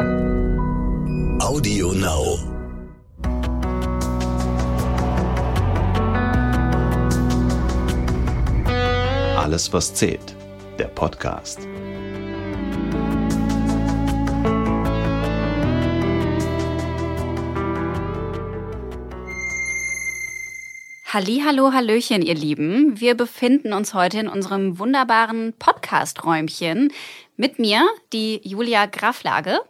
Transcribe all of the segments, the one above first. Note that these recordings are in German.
Audio Now. Alles, was zählt. Der Podcast. Hallo, Hallöchen, ihr Lieben. Wir befinden uns heute in unserem wunderbaren Podcast-Räumchen. Mit mir die Julia Graflage.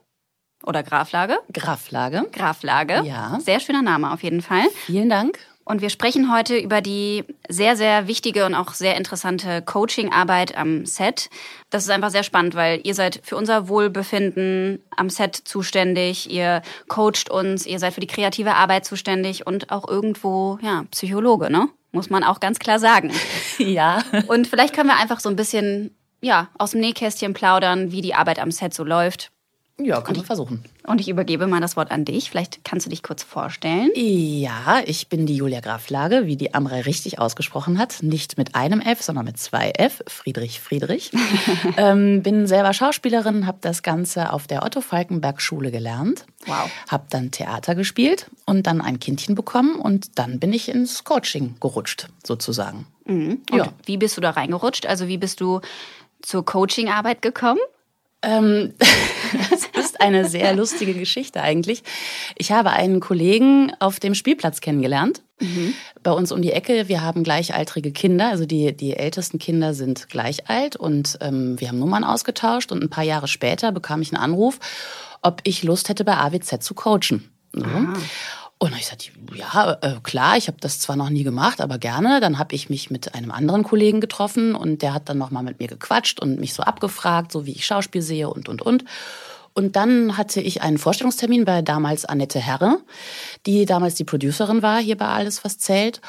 Oder Graflage? Graflage. Graflage. Ja. Sehr schöner Name auf jeden Fall. Vielen Dank. Und wir sprechen heute über die sehr, sehr wichtige und auch sehr interessante Coaching-Arbeit am Set. Das ist einfach sehr spannend, weil ihr seid für unser Wohlbefinden am Set zuständig, ihr coacht uns, ihr seid für die kreative Arbeit zuständig und auch irgendwo, ja, Psychologe, ne? Muss man auch ganz klar sagen. Ja. Und vielleicht können wir einfach so ein bisschen, ja, aus dem Nähkästchen plaudern, wie die Arbeit am Set so läuft. Ja, können wir versuchen. Und ich übergebe mal das Wort an dich. Vielleicht kannst du dich kurz vorstellen. Ja, ich bin die Julia Graflage, wie die Amrei richtig ausgesprochen hat. Nicht mit einem F, sondern mit zwei F. Friedrich Friedrich. ähm, bin selber Schauspielerin, habe das Ganze auf der Otto Falkenberg Schule gelernt. Wow. Habe dann Theater gespielt und dann ein Kindchen bekommen und dann bin ich ins Coaching gerutscht, sozusagen. Mhm. Und Ja. wie bist du da reingerutscht? Also wie bist du zur Coaching-Arbeit gekommen? Ähm, das ist eine sehr lustige Geschichte eigentlich. Ich habe einen Kollegen auf dem Spielplatz kennengelernt. Bei uns um die Ecke, wir haben gleichaltrige Kinder, also die, die ältesten Kinder sind gleich alt und ähm, wir haben Nummern ausgetauscht und ein paar Jahre später bekam ich einen Anruf, ob ich Lust hätte, bei AWZ zu coachen. So. Und ich sagte, ja, äh, klar, ich habe das zwar noch nie gemacht, aber gerne. Dann habe ich mich mit einem anderen Kollegen getroffen und der hat dann nochmal mit mir gequatscht und mich so abgefragt, so wie ich Schauspiel sehe und, und, und. Und dann hatte ich einen Vorstellungstermin bei damals Annette Herre, die damals die Producerin war hier bei Alles, was zählt.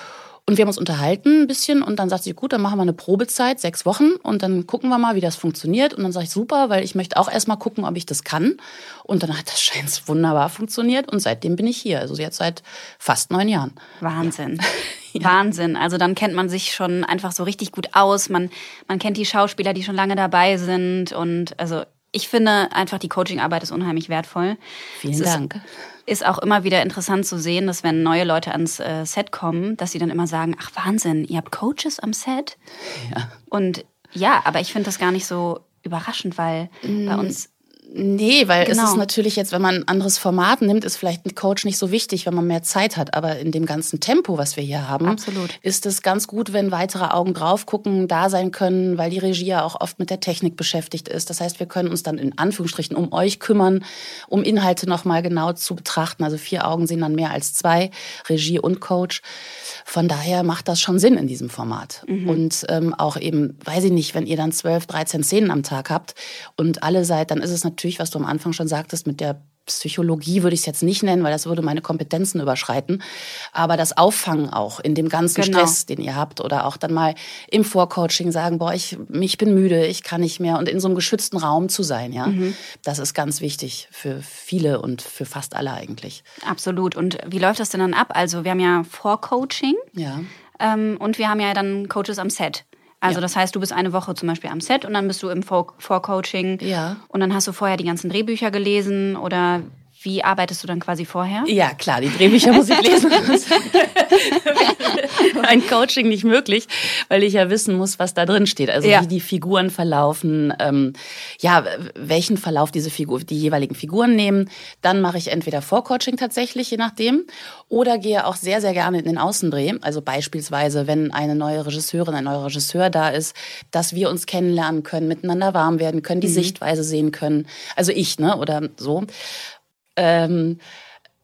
Und wir haben uns unterhalten ein bisschen und dann sagt sie, gut, dann machen wir eine Probezeit, sechs Wochen und dann gucken wir mal, wie das funktioniert. Und dann sage ich, super, weil ich möchte auch erstmal gucken, ob ich das kann. Und dann hat das scheint wunderbar funktioniert und seitdem bin ich hier. Also jetzt seit fast neun Jahren. Wahnsinn. Wahnsinn. Also dann kennt man sich schon einfach so richtig gut aus. Man, man kennt die Schauspieler, die schon lange dabei sind. Und also ich finde einfach, die Coaching-Arbeit ist unheimlich wertvoll. Vielen Es Dank. Ist auch immer wieder interessant zu sehen, dass wenn neue Leute ans äh, Set kommen, dass sie dann immer sagen, ach Wahnsinn, ihr habt Coaches am Set? Ja. Und ja, aber ich finde das gar nicht so überraschend, weil bei uns Nee, weil Genau. es ist natürlich jetzt, wenn man ein anderes Format nimmt, ist vielleicht ein Coach nicht so wichtig, wenn man mehr Zeit hat. Aber in dem ganzen Tempo, was wir hier haben, Absolut. ist es ganz gut, wenn weitere Augen drauf gucken, da sein können, weil die Regie ja auch oft mit der Technik beschäftigt ist. Das heißt, wir können uns dann in Anführungsstrichen um euch kümmern, um Inhalte nochmal genau zu betrachten. Also vier Augen sehen dann mehr als zwei, Regie und Coach. Von daher macht das schon Sinn in diesem Format. Und ähm, auch eben, weiß ich nicht, wenn ihr dann 12, 13 Szenen am Tag habt und alle seid, dann ist es natürlich, was du am Anfang schon sagtest, mit der Psychologie würde ich es jetzt nicht nennen, weil das würde meine Kompetenzen überschreiten. Aber das Auffangen auch in dem ganzen Genau. Stress, den ihr habt oder auch dann mal im Vorcoaching sagen, boah, ich, ich bin müde, ich kann nicht mehr und in so einem geschützten Raum zu sein, ja. Das ist ganz wichtig für viele und für fast alle eigentlich. absolut. Und wie läuft das denn dann ab? Also wir haben ja Vorcoaching Ja. ähm, und wir haben ja dann Coaches am Set. Also Ja. das heißt, du bist eine Woche zum Beispiel am Set und dann bist du im Vor Vorcoaching. Ja. Und dann hast du vorher die ganzen Drehbücher gelesen oder wie arbeitest du dann quasi vorher? Ja, klar, die Drehbücher muss ich lesen. Ein Coaching nicht möglich, weil ich ja wissen muss, was da drin steht. Also Ja. wie die Figuren verlaufen, ähm, ja, welchen Verlauf diese Figur, die jeweiligen Figuren nehmen. Dann mache ich entweder Vorcoaching tatsächlich, je nachdem, oder gehe auch sehr, sehr gerne in den Außendreh. Also beispielsweise, wenn eine neue Regisseurin, ein neuer Regisseur da ist, dass wir uns kennenlernen können, miteinander warm werden können, die Sichtweise sehen können. Also ich, ne, oder so. Ähm,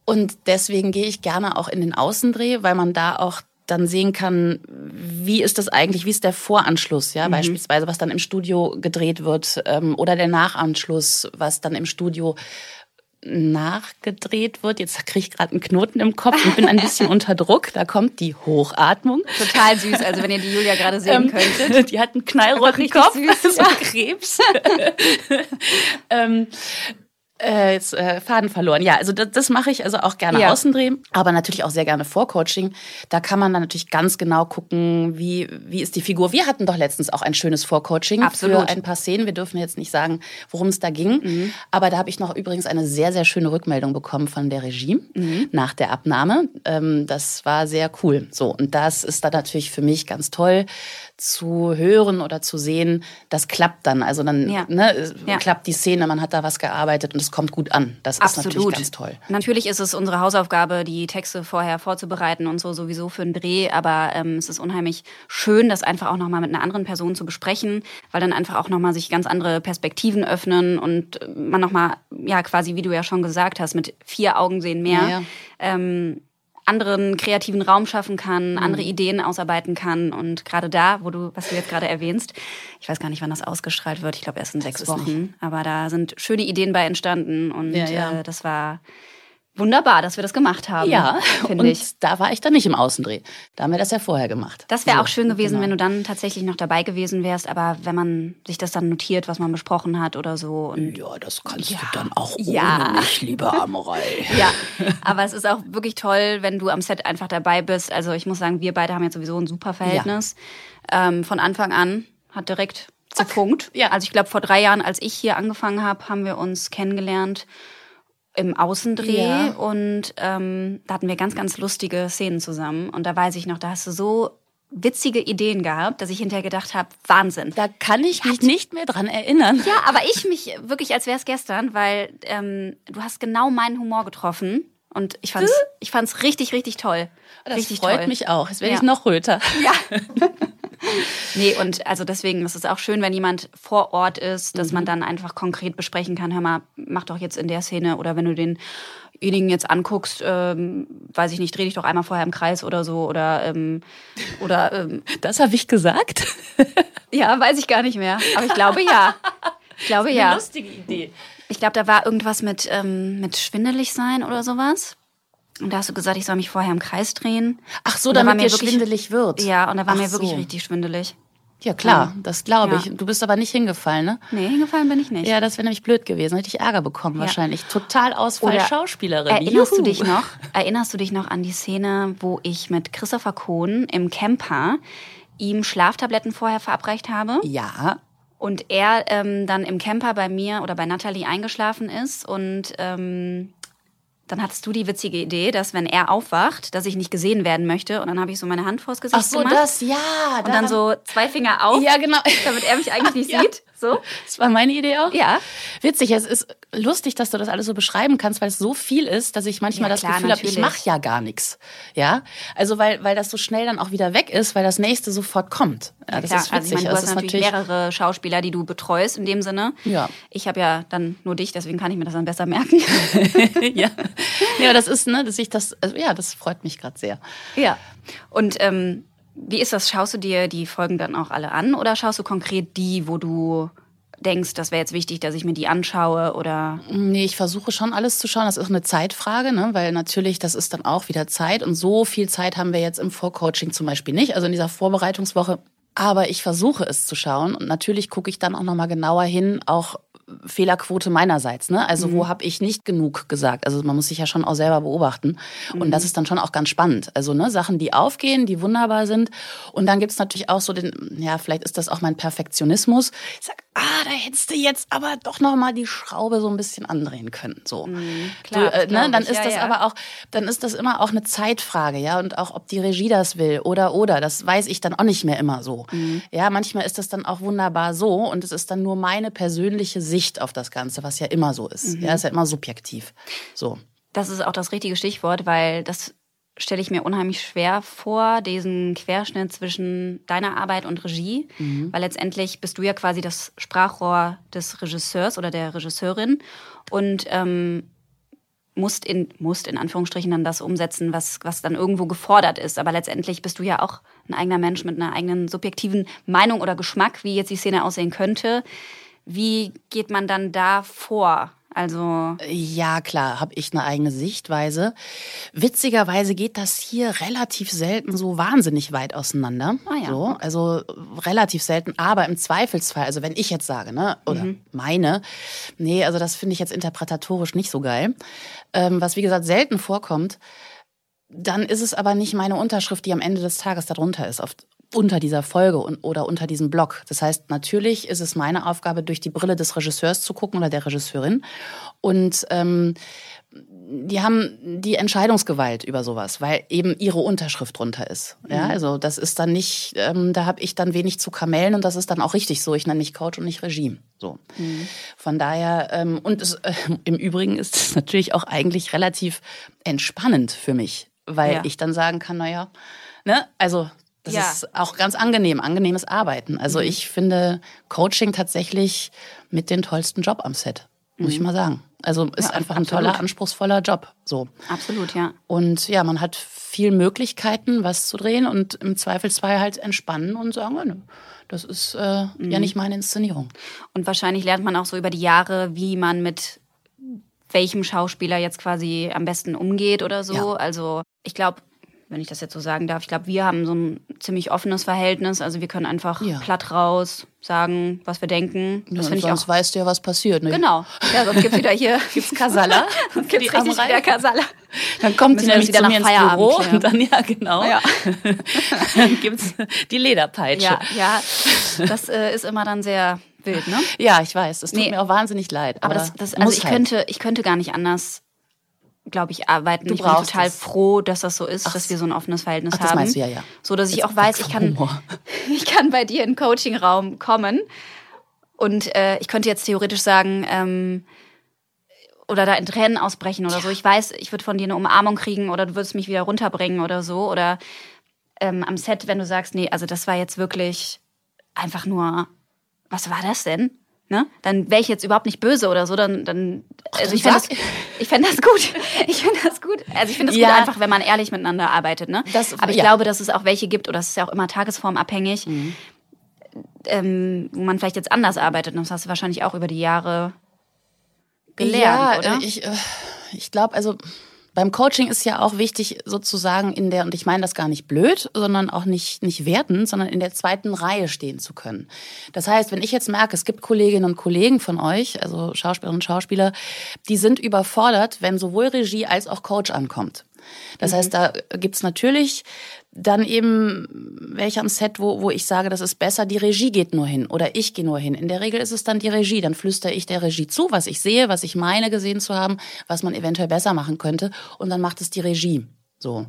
und deswegen gehe ich gerne auch in den Außendreh, weil man da auch dann sehen kann, wie ist das eigentlich, wie ist der Voranschluss, ja, beispielsweise, was dann im Studio gedreht wird, ähm, oder der Nachanschluss, was dann im Studio nachgedreht wird. Jetzt kriege ich gerade einen Knoten im Kopf und bin ein bisschen unter Druck. Da kommt die Hochatmung. Total süß, also wenn ihr die Julia gerade sehen Ähm, könntet. Die hat einen knallroten Kopf, süß, so ja. Krebs. ähm, Äh, jetzt äh, Faden verloren. Ja, also das, das mache ich also auch gerne Ja. Außendrehen, aber natürlich auch sehr gerne Vorcoaching. Da kann man dann natürlich ganz genau gucken, wie, wie ist die Figur. Wir hatten doch letztens auch ein schönes Vorcoaching Absolut. für ein paar Szenen. Wir dürfen jetzt nicht sagen, worum es da ging. Aber da habe ich noch übrigens eine sehr, sehr schöne Rückmeldung bekommen von der Regie nach der Abnahme. Ähm, das war sehr cool. So, und das ist dann natürlich für mich ganz toll zu hören oder zu sehen, das klappt dann. Also dann Ja. ne, Ja. klappt die Szene, man hat da was gearbeitet und es kommt gut an. Das ist natürlich ganz toll. Natürlich ist es unsere Hausaufgabe, die Texte vorher vorzubereiten und so sowieso für einen Dreh, aber ähm, es ist unheimlich schön, das einfach auch nochmal mit einer anderen Person zu besprechen, weil dann einfach auch nochmal sich ganz andere Perspektiven öffnen und man nochmal, ja quasi, wie du ja schon gesagt hast, mit vier Augen sehen mehr. Ja. Ähm, anderen kreativen Raum schaffen kann, andere Ideen ausarbeiten kann. Und gerade da, wo du, was du jetzt gerade erwähnst, ich weiß gar nicht, wann das ausgestrahlt wird, ich glaube erst in sechs ist Wochen, aber da sind schöne Ideen bei entstanden. Und Ja, ja. Äh, das war wunderbar, dass wir das gemacht haben. Ja, finde und ich. da war ich dann nicht im Außendreh. Da haben wir das ja vorher gemacht. Das wäre So, auch schön gewesen, genau. wenn du dann tatsächlich noch dabei gewesen wärst, aber wenn man sich das dann notiert, was man besprochen hat oder so. Ja, das kannst du dann auch Ja. ohne mich, liebe Amerei. Ja, aber es ist auch wirklich toll, wenn du am Set einfach dabei bist. Also ich muss sagen, wir beide haben jetzt sowieso ein super Verhältnis. Ähm, von Anfang an hat direkt Punkt. Ja. Also ich glaube, vor drei Jahren, als ich hier angefangen habe, haben wir uns kennengelernt im Außendreh Ja. und ähm, da hatten wir ganz, ganz lustige Szenen zusammen. Und da weiß ich noch, da hast du so witzige Ideen gehabt, dass ich hinterher gedacht habe, Wahnsinn. Da kann ich mich nicht mehr dran erinnern. Ja, aber ich mich wirklich, als wäre es gestern, weil ähm, du hast genau meinen Humor getroffen. Und ich fand's, ich fand's richtig, richtig toll. Das richtig freut toll. mich auch. Jetzt werde Ja. ich noch röter. Ja. nee, und also deswegen ist es auch schön, wenn jemand vor Ort ist, dass Mhm. man dann einfach konkret besprechen kann, hör mal, mach doch jetzt in der Szene oder wenn du denjenigen jetzt anguckst, ähm, weiß ich nicht, dreh dich doch einmal vorher im Kreis oder so oder ähm, oder ähm, Das habe ich gesagt. ja, weiß ich gar nicht mehr. Aber ich glaube ja. Ich glaube ja. lustige Idee. Ich glaube, da war irgendwas mit, ähm, mit schwindelig sein oder sowas. Und da hast du gesagt, ich soll mich vorher im Kreis drehen. Ach so, Und da war damit mir dir wirklich- schwindelig wird. Ja, und da war Ach mir wirklich so. richtig schwindelig. Ja, klar, das glaube Ja. ich. Du bist aber nicht hingefallen, ne? Nee, hingefallen bin ich nicht. Ja, das wäre nämlich blöd gewesen. Hätte ich Ärger bekommen wahrscheinlich. Total Ausfall Oder Schauspielerin. Erinnerst Juhu. du dich noch? Erinnerst du dich noch an die Szene, wo ich mit Christopher Kohn im Camper ihm Schlaftabletten vorher verabreicht habe Ja. Und er ähm, dann im Camper bei mir oder bei Natalie eingeschlafen ist und ähm, dann hattest du die witzige Idee, dass wenn er aufwacht, dass ich nicht gesehen werden möchte und dann habe ich so meine Hand vors Gesicht Ach so, gemacht das, ja. und dann so zwei Finger auf, Ja, genau. damit er mich eigentlich nicht Ja. sieht. So. Das war meine Idee auch. Ja. Witzig, es ist lustig, dass du das alles so beschreiben kannst, weil es so viel ist, dass ich manchmal Ja, das klar, Gefühl habe, ich natürlich. mache ja gar nichts. Ja, also weil, weil das so schnell dann auch wieder weg ist, weil das nächste sofort kommt. Ja, das Klar, ist also ich witzig. meine, du Das hast ist natürlich, mehrere Schauspieler, die du betreust in dem Sinne. Ja. Ich habe ja dann nur dich, deswegen kann ich mir das dann besser merken. ja. ja, das ist, ne, dass ich das, also, ja, das freut mich gerade sehr. ja. Und ähm, wie ist das? Schaust du dir die Folgen dann auch alle an oder schaust du konkret die, wo du denkst, das wäre jetzt wichtig, dass ich mir die anschaue oder Nee, ich versuche schon alles zu schauen. Das ist eine Zeitfrage, ne? weil natürlich, das ist dann auch wieder Zeit. Und so viel Zeit haben wir jetzt im Vorcoaching zum Beispiel nicht, also in dieser Vorbereitungswoche. Aber ich versuche es zu schauen. Und natürlich gucke ich dann auch nochmal genauer hin, auch Fehlerquote meinerseits. Ne? Also wo habe ich nicht genug gesagt? Also man muss sich ja schon auch selber beobachten. Und das ist dann schon auch ganz spannend. Also ne, Sachen, die aufgehen, die wunderbar sind. Und dann gibt's natürlich auch so den, ja, vielleicht ist das auch mein Perfektionismus. Ich sag, ah, da hättest du jetzt aber doch nochmal die Schraube so ein bisschen andrehen können. So. klar, du, äh, ne, dann ich. ist Ja, das ja. aber auch, dann ist das immer auch eine Zeitfrage, ja, und auch ob die Regie das will oder oder, das weiß ich dann auch nicht mehr immer so. Mhm. Ja, manchmal ist das dann auch wunderbar so und es ist dann nur meine persönliche Sicht auf das Ganze, was ja immer so ist. Mhm. Ja, ist ja immer subjektiv. So. Das ist auch das richtige Stichwort, weil das stelle ich mir unheimlich schwer vor, diesen Querschnitt zwischen deiner Arbeit und Regie, weil letztendlich bist du ja quasi das Sprachrohr des Regisseurs oder der Regisseurin und ähm, musst in musst in Anführungsstrichen dann das umsetzen, was was dann irgendwo gefordert ist. Aber letztendlich bist du ja auch ein eigener Mensch mit einer eigenen subjektiven Meinung oder Geschmack, wie jetzt die Szene aussehen könnte. Wie geht man dann da vor? Also ja, klar, habe ich eine eigene Sichtweise. Witzigerweise geht das hier relativ selten so wahnsinnig weit auseinander. Ah ja, so, okay. Also relativ selten, aber im Zweifelsfall, also wenn ich jetzt sage, ne, oder Mhm. meine, nee, also das finde ich jetzt interpretatorisch nicht so geil. Ähm, was wie gesagt selten vorkommt, dann ist es aber nicht meine Unterschrift, die am Ende des Tages darunter ist, auf, unter dieser Folge und, oder unter diesem Blog. Das heißt, natürlich ist es meine Aufgabe, durch die Brille des Regisseurs zu gucken oder der Regisseurin. Und ähm, die haben die Entscheidungsgewalt über sowas, weil eben ihre Unterschrift drunter ist. Ja, also das ist dann nicht, ähm, da habe ich dann wenig zu kamellen und das ist dann auch richtig so. Ich nenne mich Coach und nicht Regime. So. Von daher, ähm, und es, äh, im Übrigen ist es natürlich auch eigentlich relativ entspannend für mich, weil Ja. ich dann sagen kann, naja, ne, also das Ja. ist auch ganz angenehm, angenehmes Arbeiten. Also ich finde Coaching tatsächlich mit den tollsten Job am Set, muss ich mal sagen. Also ist Ja, einfach ein absolut. toller, anspruchsvoller Job. So. absolut, ja. Und ja, man hat viel Möglichkeiten, was zu drehen und im Zweifelsfall halt entspannen und sagen, ja, ne, das ist äh, ja nicht meine Inszenierung. Und wahrscheinlich lernt man auch so über die Jahre, wie man mit welchem Schauspieler jetzt quasi am besten umgeht oder so. Ja. Also ich glaube, wenn ich das jetzt so sagen darf, ich glaube, wir haben so ein ziemlich offenes Verhältnis. Also wir können einfach Ja. platt raus sagen, was wir denken. Das Ja, ich sonst auch. weißt du ja, was passiert. Ne? Genau. Ja, sonst gibt's wieder hier Gibt's Kasala? Sonst gibt's richtig wieder Reihen. Kasala. Dann kommt wir nämlich wieder zu nach mir ins Feierabend Büro klären. und dann, ja genau, Ja. dann gibt's die Lederpeitsche. Ja, ja. Das äh, ist immer dann sehr wild, ne? Ja, ich weiß, das tut Nee. mir auch wahnsinnig leid. Aber Aber, das, das also ich halt. könnte, ich könnte gar nicht anders, glaube ich, arbeiten. Du ich bin total es. froh, dass das so ist, dass wir so ein offenes Verhältnis Ach, das haben. meinst du ja, ja. So dass ich Jetzt auch weiß, ich kann, Humor. ich kann bei dir in den Coachingraum kommen und äh, ich könnte jetzt theoretisch sagen, ähm, oder da in Tränen ausbrechen oder so. Ich weiß, ich würde von dir eine Umarmung kriegen oder du würdest mich wieder runterbringen oder so. Oder ähm, am Set, wenn du sagst, nee, also das war jetzt wirklich einfach nur, was war das denn? Ne? Dann wäre ich jetzt überhaupt nicht böse oder so. Dann, dann also ich fände das, ich fänd das gut. Ich finde das gut. Also ich finde das Ja. gut einfach, wenn man ehrlich miteinander arbeitet. Ne? Das- Aber ich ja. glaube, dass es auch welche gibt, oder es ist ja auch immer tagesformabhängig, ähm, wo man vielleicht jetzt anders arbeitet. Und das hast du wahrscheinlich auch über die Jahre gelernt, ja, oder? ich, äh, ich glaube, also beim Coaching ist ja auch wichtig, sozusagen in der, und ich meine das gar nicht blöd, sondern auch nicht, nicht wertend, sondern in der zweiten Reihe stehen zu können. Das heißt, wenn ich jetzt merke, es gibt Kolleginnen und Kollegen von euch, also Schauspielerinnen und Schauspieler, die sind überfordert, wenn sowohl Regie als auch Coach ankommt. Das heißt, da gibt's natürlich dann eben welche am Set, wo, wo ich sage, das ist besser, die Regie geht nur hin oder ich gehe nur hin. In der Regel ist es dann die Regie. Dann flüstere ich der Regie zu, was ich sehe, was ich meine gesehen zu haben, was man eventuell besser machen könnte. Und dann macht es die Regie. So.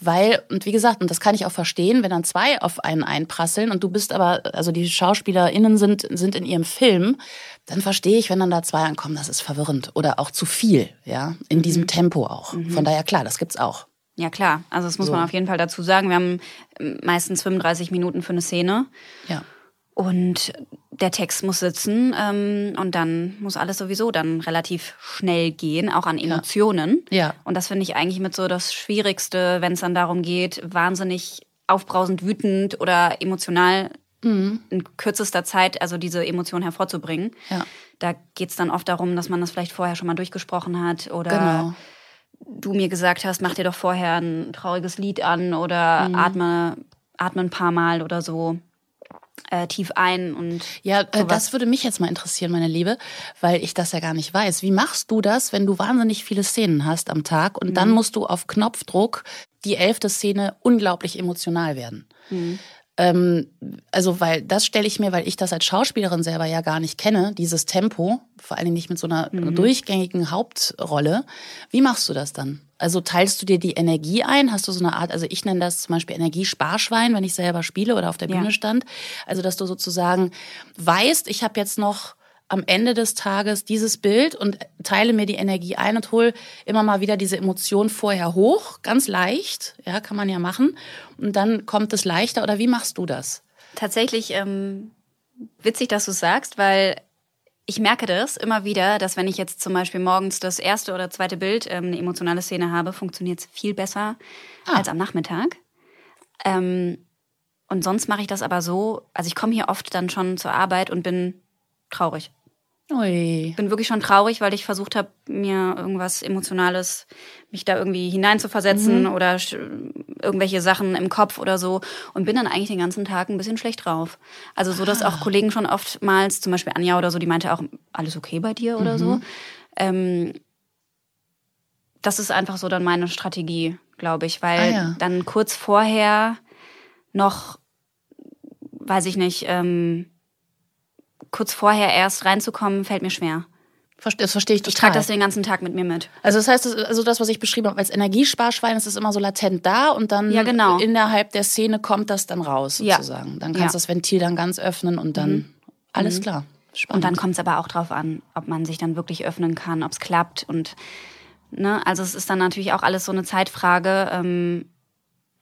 Weil, und wie gesagt, und das kann ich auch verstehen, wenn dann zwei auf einen einprasseln und du bist aber, also die SchauspielerInnen sind, sind in ihrem Film, dann verstehe ich, wenn dann da zwei ankommen, das ist verwirrend oder auch zu viel, ja, in diesem Tempo auch. Von daher, klar, das gibt's auch. Ja, klar. Also das muss So. man auf jeden Fall dazu sagen. Wir haben meistens 35 Minuten für eine Szene. Ja. Und der Text muss sitzen ähm, und dann muss alles sowieso dann relativ schnell gehen, auch an Emotionen. Ja. Und das finde ich eigentlich mit so das Schwierigste, wenn es dann darum geht, wahnsinnig aufbrausend, wütend oder emotional Mhm. in kürzester Zeit, also diese Emotion hervorzubringen. Ja. Da geht es dann oft darum, dass man das vielleicht vorher schon mal durchgesprochen hat oder Genau. du mir gesagt hast, mach dir doch vorher ein trauriges Lied an oder Mhm. atme, atme ein paar Mal oder so äh, tief ein und Ja, äh, das würde mich jetzt mal interessieren, meine Liebe, weil ich das ja gar nicht weiß. Wie machst du das, wenn du wahnsinnig viele Szenen hast am Tag und dann musst du auf Knopfdruck die elfte Szene unglaublich emotional werden? Ähm, also, weil das stelle ich mir, weil ich das als Schauspielerin selber ja gar nicht kenne, dieses Tempo, vor allen Dingen nicht mit so einer durchgängigen Hauptrolle. Wie machst du das dann? Also teilst du dir die Energie ein? Hast du so eine Art, also ich nenne das zum Beispiel Energiesparschwein, wenn ich selber spiele oder auf der Ja. Bühne stand. Also, dass du sozusagen weißt, ich habe jetzt noch am Ende des Tages dieses Bild und teile mir die Energie ein und hol immer mal wieder diese Emotion vorher hoch, ganz leicht, ja, kann man ja machen. Und dann kommt es leichter. Oder wie machst du das? tatsächlich ähm, witzig, dass du es sagst, weil ich merke das immer wieder, dass wenn ich jetzt zum Beispiel morgens das erste oder zweite Bild, ähm, eine emotionale Szene habe, funktioniert es viel besser Ah. als am Nachmittag. Ähm, und sonst mache ich das aber so, also ich komme hier oft dann schon zur Arbeit und bin traurig. Ui. Bin wirklich schon traurig, weil ich versucht habe, mir irgendwas Emotionales, mich da irgendwie hineinzuversetzen Mhm. oder irgendwelche Sachen im Kopf oder so und bin dann eigentlich den ganzen Tag ein bisschen schlecht drauf. Also so, dass Ah. auch Kollegen schon oftmals, zum Beispiel Anja oder so, die meinte auch, alles okay bei dir oder Mhm. so. Ähm, das ist einfach so dann meine Strategie, glaube ich, weil Ah, ja. dann kurz vorher noch, weiß ich nicht, ähm, kurz vorher erst reinzukommen, fällt mir schwer. Das verstehe ich total. Ich trage das den ganzen Tag mit mir mit. Also das heißt, das- also das, was ich beschrieben habe als Energiesparschwein, ist es immer so latent da und dann Ja, genau. innerhalb der Szene kommt das dann raus Ja. sozusagen. Dann kannst Ja. Mhm. du das Ventil dann ganz öffnen und dann alles klar. Spannend. Und dann kommt es aber auch drauf an, ob man sich dann wirklich öffnen kann, ob es klappt. Und ne, also es ist dann natürlich auch alles so eine Zeitfrage. Ähm,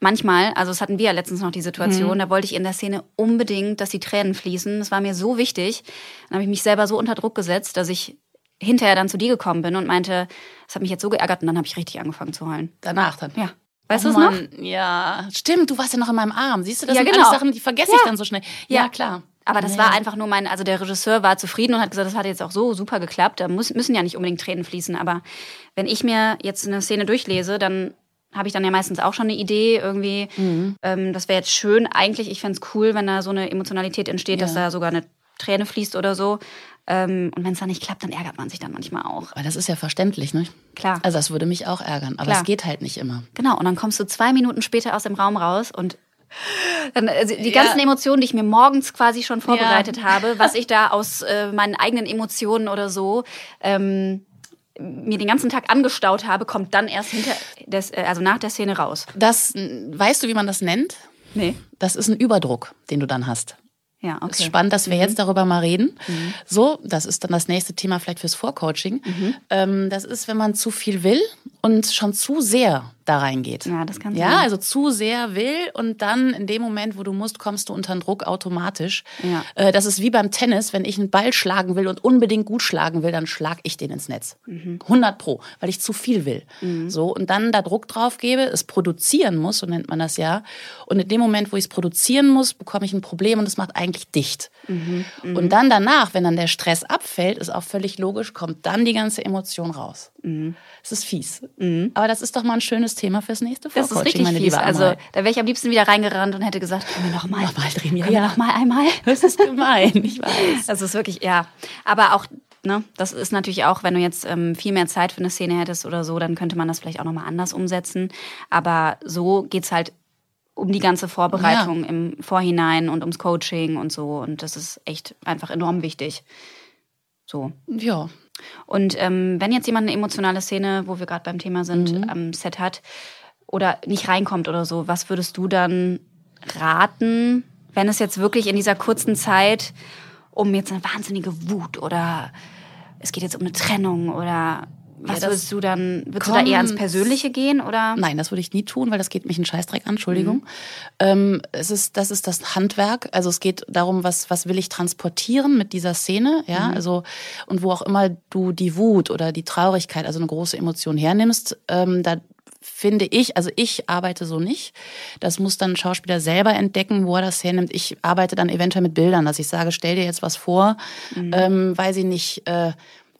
manchmal, also es hatten wir ja letztens noch die Situation, da wollte ich in der Szene unbedingt, dass die Tränen fließen. Das war mir so wichtig. Dann habe ich mich selber so unter Druck gesetzt, dass ich hinterher dann zu dir gekommen bin und meinte, das hat mich jetzt so geärgert und dann habe ich richtig angefangen zu heulen. danach dann. Ja. Weißt Oh du es noch? Ja, stimmt, du warst ja noch in meinem Arm. Siehst du, das Ja, sind genau. alles Sachen, die vergesse ich dann so schnell. Ja, Ja. klar. Aber das Ja. war einfach nur mein, also der Regisseur war zufrieden und hat gesagt, das hat jetzt auch so super geklappt. Da muss, müssen ja nicht unbedingt Tränen fließen. Aber wenn ich mir jetzt eine Szene durchlese, dann habe ich dann ja meistens auch schon eine Idee irgendwie. Mhm. Ähm, das wäre jetzt schön. Eigentlich, ich fände es cool, wenn da so eine Emotionalität entsteht, dass Ja. da sogar eine Träne fließt oder so. Ähm, und wenn es dann nicht klappt, dann ärgert man sich dann manchmal auch. Weil das ist ja verständlich, ne? Klar. Also das würde mich auch ärgern, aber Klar. es geht halt nicht immer. Genau, und dann kommst du zwei Minuten später aus dem Raum raus und dann, also die Ja. ganzen Emotionen, die ich mir morgens quasi schon vorbereitet habe, was ich da aus äh, meinen eigenen Emotionen oder so ähm, mir den ganzen Tag angestaut habe, kommt dann erst hinter des, äh, also nach der Szene raus. Das, weißt du, wie man das nennt? Nee. Das ist ein Überdruck, den du dann hast. Ja, okay. Es ist spannend, dass wir jetzt darüber mal reden. So, das ist dann das nächste Thema vielleicht fürs Vorcoaching. Ähm, das ist, wenn man zu viel will und schon zu sehr da reingeht. Ja, das kann Ja, sein. also zu sehr will und dann in dem Moment, wo du musst, kommst du unter den Druck automatisch. Ja. Äh, das ist wie beim Tennis, wenn ich einen Ball schlagen will und unbedingt gut schlagen will, dann schlag ich den ins Netz. 100 pro, weil ich zu viel will. So und dann da Druck drauf gebe, es produzieren muss, so nennt man das ja. Und in dem Moment, wo ich es produzieren muss, bekomme ich ein Problem und es macht eigentlich dicht. Und dann danach, wenn dann der Stress abfällt, ist auch völlig logisch, kommt dann die ganze Emotion raus. Es ist fies. Aber das ist doch mal ein schönes Thema fürs nächste Das ist Vorcoaching, richtig meine fies. liebe Also da wäre ich am liebsten wieder reingerannt und hätte gesagt, können wir noch mal, Nochmal drehen, ja, können wir ja. noch mal einmal. Das ist gemein, ich weiß. Das ist wirklich, ja. Aber auch, ne, das ist natürlich auch, wenn du jetzt ähm, viel mehr Zeit für eine Szene hättest oder so, dann könnte man das vielleicht auch nochmal anders umsetzen. Aber so geht's halt um die ganze Vorbereitung im Vorhinein und ums Coaching und so. Und das ist echt einfach enorm wichtig. So. Ja, Und ähm, wenn jetzt jemand eine emotionale Szene, wo wir gerade beim Thema sind, Mhm. am Set hat oder nicht reinkommt oder so, was würdest du dann raten, wenn es jetzt wirklich in dieser kurzen Zeit um jetzt eine wahnsinnige Wut oder es geht jetzt um eine Trennung oder was das würdest du dann, würdest du da eher ans Persönliche gehen oder? Nein, das würde ich nie tun, weil das geht mich einen Scheißdreck an, Entschuldigung. Mhm. Ähm, es ist, das ist das Handwerk. Also es geht darum, was, was will ich transportieren mit dieser Szene, ja, Mhm. also, und wo auch immer du die Wut oder die Traurigkeit, also eine große Emotion hernimmst, ähm, da finde ich, also ich arbeite so nicht. Das muss dann ein Schauspieler selber entdecken, wo er das hernimmt. Ich arbeite dann eventuell mit Bildern, dass ich sage, stell dir jetzt was vor, Mhm. ähm, weiß ich nicht, äh,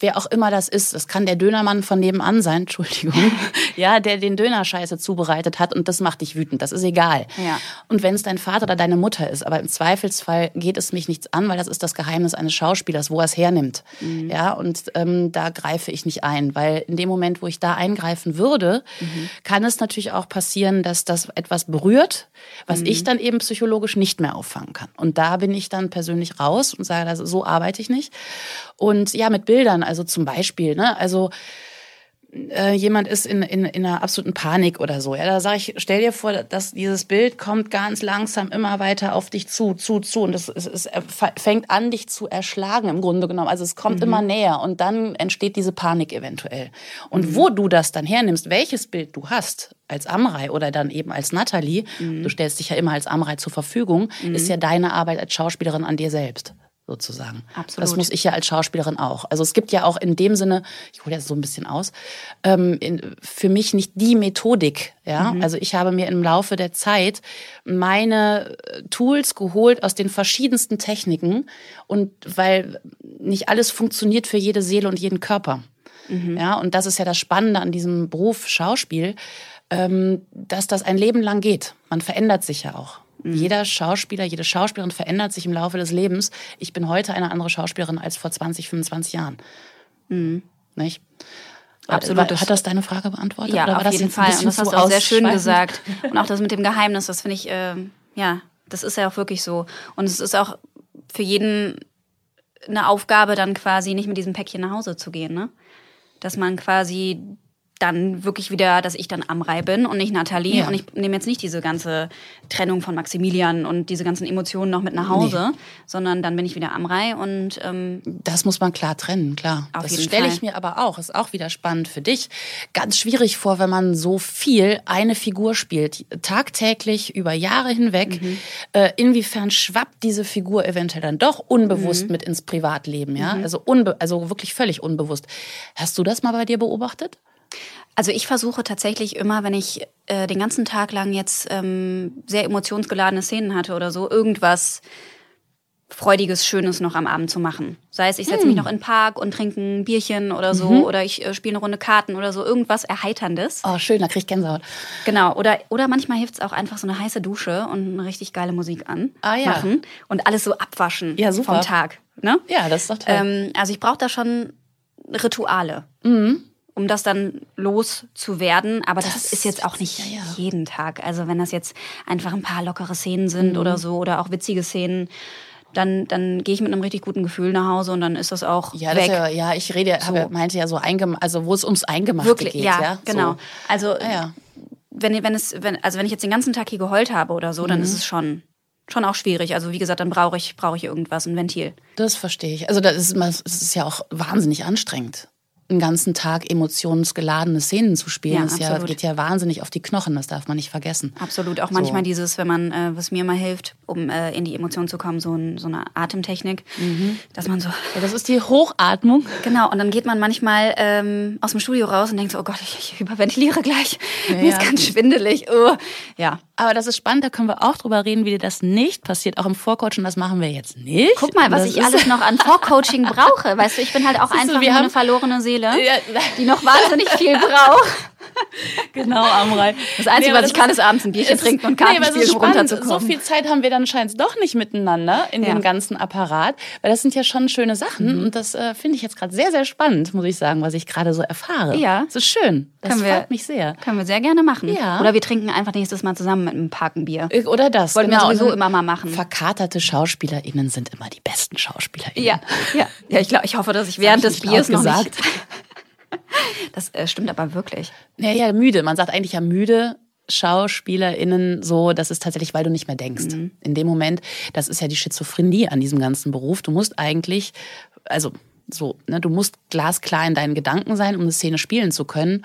wer auch immer das ist, das kann der Dönermann von nebenan sein, Entschuldigung, ja, der den Döner scheiße zubereitet hat und das macht dich wütend, das ist egal. Ja. Und wenn es dein Vater oder deine Mutter ist, aber im Zweifelsfall geht es mich nichts an, weil das ist das Geheimnis eines Schauspielers, wo er es hernimmt. Ja, und ähm, da greife ich nicht ein, weil in dem Moment, wo ich da eingreifen würde, kann es natürlich auch passieren, dass das etwas berührt, was ich dann eben psychologisch nicht mehr auffangen kann. Und da bin ich dann persönlich raus und sage, also so arbeite ich nicht. Und ja, mit Bildern, also zum Beispiel, ne, also äh, jemand ist in, in, in einer absoluten Panik oder so. Ja, da sage ich, stell dir vor, dass dieses Bild kommt ganz langsam immer weiter auf dich zu, zu, zu. Und es, es, es fängt an, dich zu erschlagen im Grunde genommen. Also es kommt immer näher und dann entsteht diese Panik eventuell. Und wo du das dann hernimmst, welches Bild du hast, als Amrei oder dann eben als Nathalie, du stellst dich ja immer als Amrei zur Verfügung, ist ja deine Arbeit als Schauspielerin an dir selbst. Sozusagen. Absolut. Das muss ich ja als Schauspielerin auch. Also es gibt ja auch in dem Sinne, ich hole jetzt so ein bisschen aus, ähm, in, für mich nicht die Methodik. Ja, Mhm. also ich habe mir im Laufe der Zeit meine äh, Tools geholt aus den verschiedensten Techniken und weil nicht alles funktioniert für jede Seele und jeden Körper. Mhm. Ja, und das ist ja das Spannende an diesem Beruf Schauspiel, ähm, dass das ein Leben lang geht. Man verändert sich ja auch. Mhm. Jeder Schauspieler, jede Schauspielerin verändert sich im Laufe des Lebens. Ich bin heute eine andere Schauspielerin als vor 20, 25 Jahren. Nicht? Mhm. Absolut. War- Hat das deine Frage beantwortet? Ja, oder war auf das jeden Fall. Und das hast du auch sehr schön gesagt. Und auch das mit dem Geheimnis, das finde ich, ähm, ja, das ist ja auch wirklich so. Und es ist auch für jeden eine Aufgabe, dann quasi nicht mit diesem Päckchen nach Hause zu gehen, ne? Dass man quasi dann wirklich wieder, dass ich dann Amrei bin und nicht Nathalie. Ja. Und ich nehme jetzt nicht diese ganze Trennung von Maximilian und diese ganzen Emotionen noch mit nach Hause, sondern dann bin ich wieder Amrei und ähm, Das muss man klar trennen, klar. Auf das stelle ich mir aber auch, ist auch wieder spannend für dich, ganz schwierig vor, wenn man so viel eine Figur spielt, tagtäglich über Jahre hinweg. Mhm. Äh, inwiefern schwappt diese Figur eventuell dann doch unbewusst Mhm. mit ins Privatleben, ja? Also, unbe also wirklich völlig unbewusst. Hast du das mal bei dir beobachtet? Also ich versuche tatsächlich immer, wenn ich äh, den ganzen Tag lang jetzt ähm, sehr emotionsgeladene Szenen hatte oder so, irgendwas Freudiges, Schönes noch am Abend zu machen. Sei es, ich setze mich noch in den Park und trinke ein Bierchen oder so, oder ich äh, spiele eine Runde Karten oder so, irgendwas Erheiterndes. Oh, schön, da krieg ich Gänsehaut. Genau, oder, oder manchmal hilft es auch einfach so eine heiße Dusche und eine richtig geile Musik an Ah, ja. machen und alles so abwaschen Ja, super. vom Tag. Ne? Ja, das ist doch toll. Ähm, also ich brauche da schon Rituale, Mhm. Um das dann loszuwerden. Aber das, Das ist jetzt auch nicht ja, ja. jeden Tag. Also wenn das jetzt einfach ein paar lockere Szenen sind Mhm. oder so oder auch witzige Szenen, dann, dann gehe ich mit einem richtig guten Gefühl nach Hause und dann ist das auch ja, das weg. ist ja, ja, ich rede, So. habe, meinte ja so eingem also wo es ums Eingemachte Wirklich, geht, ja, ja, genau. So. Also Ah, wenn, wenn es, wenn, also wenn ich jetzt den ganzen Tag hier geheult habe oder so, dann Mhm. ist es schon, schon auch schwierig. Also wie gesagt, dann brauche ich, brauche ich irgendwas, ein Ventil. Das verstehe ich. Also das ist, es ist ja auch wahnsinnig anstrengend, einen ganzen Tag emotionsgeladene Szenen zu spielen. Ja, das ja, geht ja wahnsinnig auf die Knochen, das darf man nicht vergessen. Absolut. Auch manchmal dieses, wenn man, äh, was mir mal hilft, um äh, in die Emotion zu kommen, so, ein, so eine Atemtechnik, Mhm. dass man so, Ja, das ist die Hochatmung. genau, und dann geht man manchmal ähm, aus dem Studio raus und denkt so, oh Gott, ich, ich hyperventiliere gleich. Mir ist Ja. ganz schwindelig. Oh. Ja. Aber das ist spannend, da können wir auch drüber reden, wie dir das nicht passiert, auch im Vorcoachen, das machen wir jetzt nicht. Guck mal, was das ich ist- alles noch an Vorcoaching brauche. Weißt du, ich bin halt auch Siehst du, einfach wir haben- eine verlorene Seele, Ja, die noch wahnsinnig viel braucht. Genau, Amrei. Das Einzige, aber was ich kann, ist abends ein Bierchen es trinken und nee, Karten aber es spielen, ist um spannend. runterzukommen. So viel Zeit haben wir dann scheint doch nicht miteinander in Ja. dem ganzen Apparat, weil das sind ja schon schöne Sachen Mhm. und das äh, finde ich jetzt gerade sehr, sehr spannend, muss ich sagen, was ich gerade so erfahre. Ja. Das ist schön. Das Können wir- freut mich sehr. Können wir sehr gerne machen. Ja. Oder wir trinken einfach nächstes Mal zusammen mit einem Parkenbier. Äh, Oder das. Wollten wir genau. sowieso Und immer mal machen. Verkaterte SchauspielerInnen sind immer die besten SchauspielerInnen. Ja, ja, ja. Ich glaube, ich hoffe, dass ich während hab des ich nicht Biers noch nicht. Das äh, stimmt aber wirklich. Ja, ja, müde. Man sagt eigentlich ja müde. SchauspielerInnen so, das ist tatsächlich, weil du nicht mehr denkst. In dem Moment, das ist ja die Schizophrenie an diesem ganzen Beruf. Du musst eigentlich, also so, ne, du musst glasklar in deinen Gedanken sein, um eine Szene spielen zu können.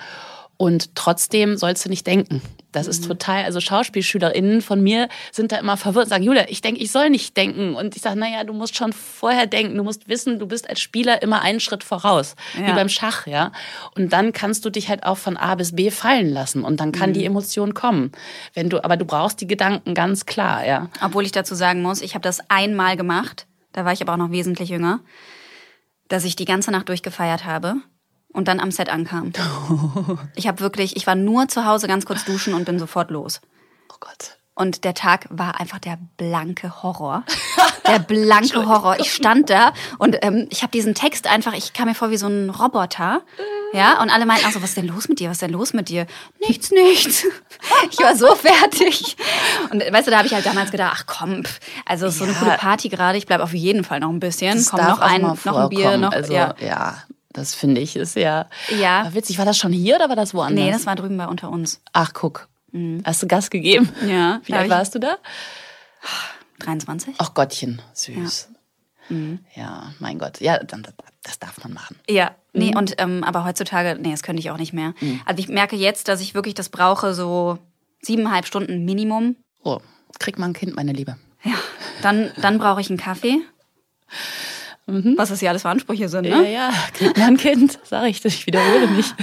Und trotzdem sollst du nicht denken. Das ist total, also SchauspielschülerInnen von mir sind da immer verwirrt und sagen, Julia, ich denke, ich soll nicht denken. Und ich sage, naja, du musst schon vorher denken. Du musst wissen, du bist als Spieler immer einen Schritt voraus. Wie Ja. beim Schach, ja. Und dann kannst du dich halt auch von A bis B fallen lassen. Und dann kann die Emotion kommen. Wenn du, aber du brauchst die Gedanken ganz klar, ja. Obwohl ich dazu sagen muss, ich habe das einmal gemacht, da war ich aber auch noch wesentlich jünger, dass ich die ganze Nacht durchgefeiert habe und dann am Set ankam. Ich habe wirklich, ich war nur zu Hause ganz kurz duschen und bin sofort los. Oh Gott. Und der Tag war einfach der blanke Horror. Der blanke Horror. Ich stand da und ähm, ich habe diesen Text einfach, ich kam mir vor wie so ein Roboter. Ja, und alle meinten auch so, was ist denn los mit dir? Was ist denn los mit dir? Nichts, nichts. Ich war so fertig. Und weißt du, da habe ich halt damals gedacht, ach komm, pff, also so eine Ja. coole Party gerade. Ich bleib auf jeden Fall noch ein bisschen. Das Komm, noch ein, noch ein Bier, noch. also, ja. ja. Das finde ich ist ja, Ja. Aber witzig. War das schon hier oder war das woanders? Nee, das war drüben bei unter uns. Ach, guck. Hast du Gas gegeben? Ja, Wie alt warst du da? 23? Ach Gottchen, süß. Ja. mein Gott. Ja, dann, das darf man machen. Ja, nee, Mhm. und ähm, aber heutzutage, nee, das könnte ich auch nicht mehr. Also ich merke jetzt, dass ich wirklich das brauche, so siebeneinhalb Stunden Minimum. Oh, krieg mal ein Kind, meine Liebe. Ja, dann, dann brauche ich einen Kaffee. Mhm. Was das hier alles für Ansprüche sind, ne? Ja, ja, ein Kind, sag ich, ich wiederhole mich.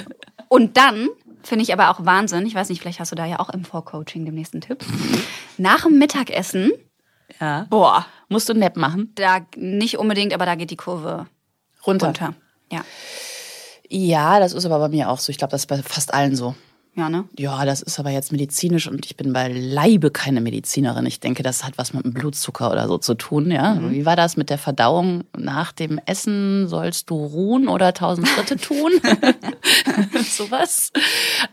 Und dann finde ich aber auch Wahnsinn, ich weiß nicht, vielleicht hast du da ja auch im Vorcoaching den nächsten Tipp. Nach dem Mittagessen, Ja. boah, Musst du einen Nap machen? da nicht unbedingt, aber da geht die Kurve Runter. runter. Ja, Ja, das ist aber bei mir auch so. Ich glaube, das ist bei fast allen so. Ja, ne? Ja, das ist aber jetzt medizinisch und ich bin beileibe keine Medizinerin. Ich denke, das hat was mit dem Blutzucker oder so zu tun, ja. Wie war das mit der Verdauung? Nach dem Essen sollst du ruhen oder tausend Schritte tun? Sowas.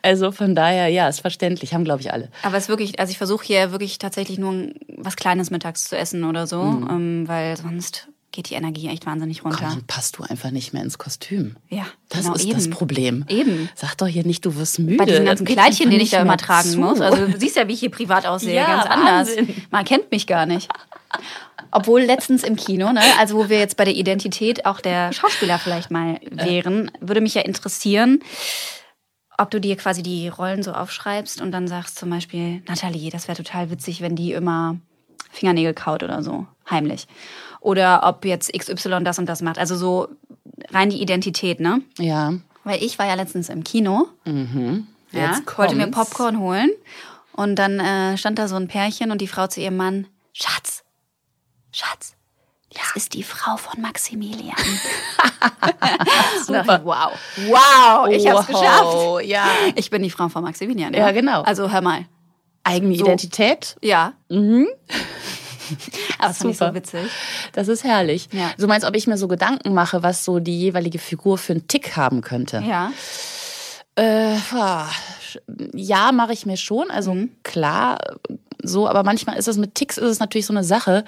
Also von daher, ja, ist verständlich, haben glaube ich alle. Aber es ist wirklich, also ich versuche hier wirklich tatsächlich nur was Kleines mittags zu essen oder so, ähm, weil sonst geht die Energie echt wahnsinnig runter. Komm, dann passt du einfach nicht mehr ins Kostüm. Ja, Das genau, ist eben. das Problem. Eben. Sag doch hier nicht, du wirst müde. Bei diesen ganzen Kleidchen, die ich da immer tragen zu. muss. Also du siehst ja, wie ich hier privat aussehe, Ja, ganz anders. Wahnsinn. Man kennt mich gar nicht. Obwohl letztens im Kino, ne, also wo wir jetzt bei der Identität auch der Schauspieler vielleicht mal wären, würde mich ja interessieren, ob du dir quasi die Rollen so aufschreibst und dann sagst zum Beispiel, Nathalie, das wäre total witzig, wenn die immer Fingernägel kaut oder so, heimlich. Oder ob jetzt XY das und das macht. Also so rein die Identität, ne? ja. Weil ich war ja letztens im Kino. Ja, Jetzt wollte mir kommt's. Popcorn holen. Und dann äh, stand da so ein Pärchen und die Frau zu ihrem Mann, Schatz, Schatz, das ist die Frau von Maximilian. Super. wow, wow, ich hab's Wow, geschafft. Ja. Ich bin die Frau von Maximilian. Ja, genau. Also hör mal. Eigene So. Identität. Ja. Mhm. Aber das fand ich so witzig. Das ist herrlich. Ja. So meinst, ob ich mir so Gedanken mache, was so die jeweilige Figur für einen Tick haben könnte. Ja. Äh, ah, ja, mache ich mir schon. Also Mhm. klar, so, aber manchmal ist es mit Ticks ist es natürlich so eine Sache,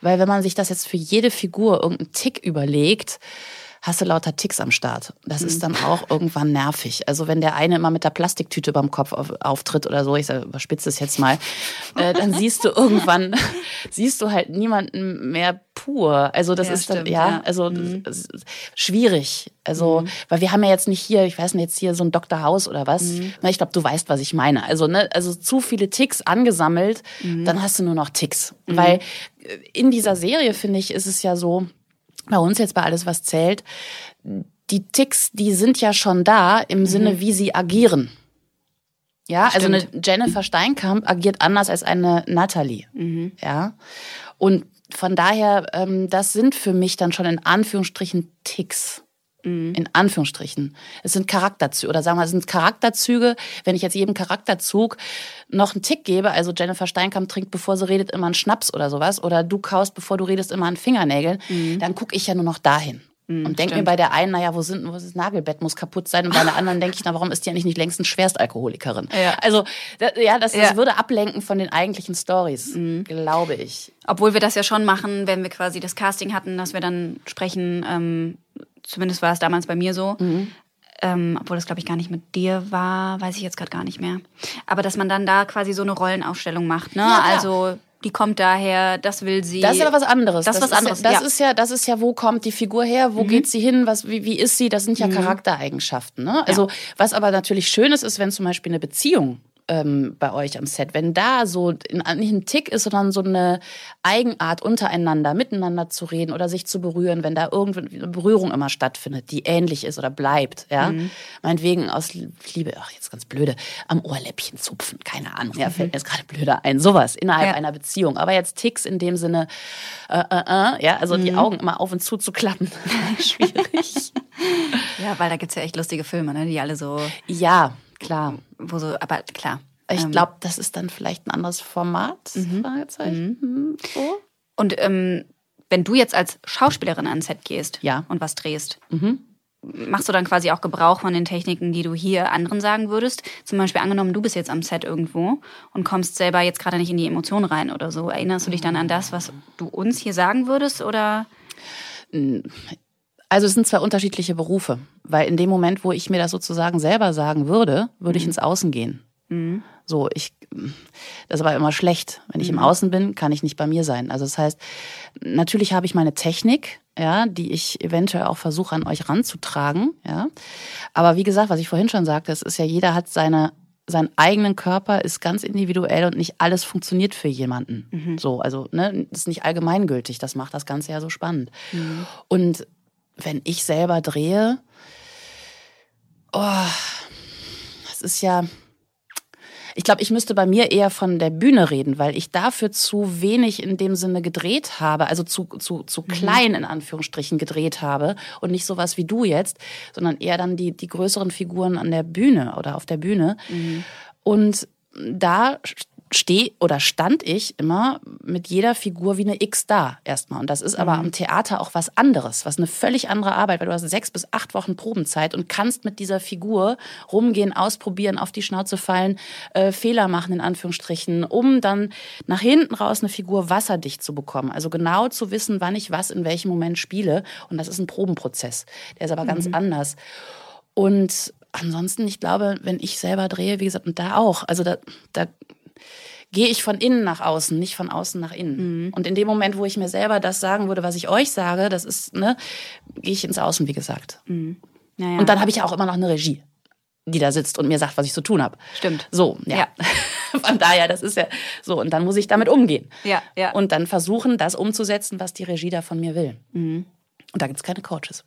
weil wenn man sich das jetzt für jede Figur irgendeinen Tick überlegt, hast du lauter Ticks am Start. Das ist dann auch irgendwann nervig. Also wenn der eine immer mit der Plastiktüte beim Kopf auf, auftritt oder so, ich überspitze es jetzt mal, äh, dann siehst du irgendwann, siehst du halt niemanden mehr pur. Also das Ja, ist dann, stimmt, ja, ja. also das ist schwierig. Also, weil wir haben ja jetzt nicht hier, ich weiß nicht, jetzt hier so ein Dr. House oder was. Na, ich glaube, du weißt, was ich meine. Also, ne, also zu viele Ticks angesammelt, dann hast du nur noch Ticks. Weil äh, in dieser Serie, finde ich, ist es ja so, bei uns jetzt bei alles, was zählt, die Ticks, die sind ja schon da im Sinne, wie sie agieren. Ja, also eine Jennifer Steinkamp agiert anders als eine Natalie. Ja. Und von daher, ähm, das sind für mich dann schon in Anführungsstrichen Ticks. In Anführungsstrichen. Es sind Charakterzüge, oder sagen wir, es sind Charakterzüge. Wenn ich jetzt jedem Charakterzug noch einen Tick gebe, also Jennifer Steinkamp trinkt, bevor sie redet, immer einen Schnaps oder sowas, oder du kaust, bevor du redest, immer einen Fingernägel, dann gucke ich ja nur noch dahin. Und denke mir bei der einen, naja, wo sind, wo ist das Nagelbett, muss kaputt sein. Und bei der anderen denke ich, na, warum ist die eigentlich nicht längst eine Schwerstalkoholikerin? Ja. Also, da, ja, das, das Ja. Mhm. würde ablenken von den eigentlichen Stories, glaube ich. Obwohl wir das ja schon machen, wenn wir quasi das Casting hatten, dass wir dann sprechen, ähm, zumindest war es damals bei mir so, ähm, obwohl das glaube ich gar nicht mit dir war, weiß ich jetzt gerade gar nicht mehr. Aber dass man dann da quasi so eine Rollenaufstellung macht, ne? Ja, also die kommt daher, das will sie. Das ist aber was anderes. Das ist was anderes, Ja, das ja. ist ja, das ist ja, wo kommt die Figur her, wo geht sie hin, was, wie, wie ist sie? Das sind ja Charaktereigenschaften. Ne? Also was aber natürlich schön ist, ist, wenn zum Beispiel eine Beziehung ähm, bei euch am Set, wenn da so in, nicht ein Tick ist, sondern so eine Eigenart untereinander, miteinander zu reden oder sich zu berühren, wenn da irgendwie eine Berührung immer stattfindet, die ähnlich ist oder bleibt, ja. Meinetwegen aus Liebe, ach jetzt ganz blöde, am Ohrläppchen zupfen, keine Ahnung, ja, fällt mir jetzt gerade blöder ein, sowas innerhalb Ja. einer Beziehung. Aber jetzt Ticks in dem Sinne, äh, äh, äh, ja, also die Augen immer auf und zu zu klappen, schwierig. ja, weil da gibt's ja echt lustige Filme, ne? Die alle so, ja, klar. wo so, aber klar. Ich Ähm, glaube, das ist dann vielleicht ein anderes Format. Fragezeichen. Mhm. So. Und ähm, wenn du jetzt als Schauspielerin ans Set gehst Ja. Mhm. und was drehst, machst du dann quasi auch Gebrauch von den Techniken, die du hier anderen sagen würdest? Zum Beispiel angenommen, du bist jetzt am Set irgendwo und kommst selber jetzt gerade nicht in die Emotionen rein oder so. Erinnerst du dich dann an das, was du uns hier sagen würdest? Oder Also es sind zwei unterschiedliche Berufe, weil in dem Moment, wo ich mir das sozusagen selber sagen würde, würde ich ins Außen gehen. So, ich, das ist aber immer schlecht. Wenn ich im Außen bin, kann ich nicht bei mir sein. Also das heißt, natürlich habe ich meine Technik, ja, die ich eventuell auch versuche an euch ranzutragen, ja. Aber wie gesagt, was ich vorhin schon sagte, es ist ja jeder hat seine sein eigenen Körper ist ganz individuell und nicht alles funktioniert für jemanden. Mhm. So, also ne, das ist nicht allgemeingültig. Das macht das Ganze ja so spannend. Mhm. Und wenn ich selber drehe, oh, das ist ja, ich glaube, ich müsste bei mir eher von der Bühne reden, weil ich dafür zu wenig in dem Sinne gedreht habe, also zu, zu, zu mhm. klein in Anführungsstrichen gedreht habe und nicht sowas wie du jetzt, sondern eher dann die, die größeren Figuren an der Bühne oder auf der Bühne. Mhm. Und da stehe oder stand ich immer mit jeder Figur wie eine X da erstmal. Und das ist aber mhm. am Theater auch was anderes, was eine völlig andere Arbeit, weil du hast sechs bis acht Wochen Probenzeit und kannst mit dieser Figur rumgehen, ausprobieren, auf die Schnauze fallen, äh, Fehler machen in Anführungsstrichen, um dann nach hinten raus eine Figur wasserdicht zu bekommen. Also genau zu wissen, wann ich was in welchem Moment spiele. Und das ist ein Probenprozess. Der ist aber mhm. ganz anders. Und ansonsten, ich glaube, wenn ich selber drehe, wie gesagt, und da auch, also da, da gehe ich von innen nach außen, nicht von außen nach innen. Mhm. Und in dem Moment, wo ich mir selber das sagen würde, was ich euch sage, das ist, ne, gehe ich ins Außen, wie gesagt. Mhm. Ja, ja. Und dann habe ich ja auch immer noch eine Regie, die da sitzt und mir sagt, was ich zu tun habe. Stimmt. So, ja. ja. Von daher, das ist ja so. Und dann muss ich damit umgehen. Ja, ja. Und dann versuchen, das umzusetzen, was die Regie da von mir will. Mhm. Und da gibt es keine Coaches.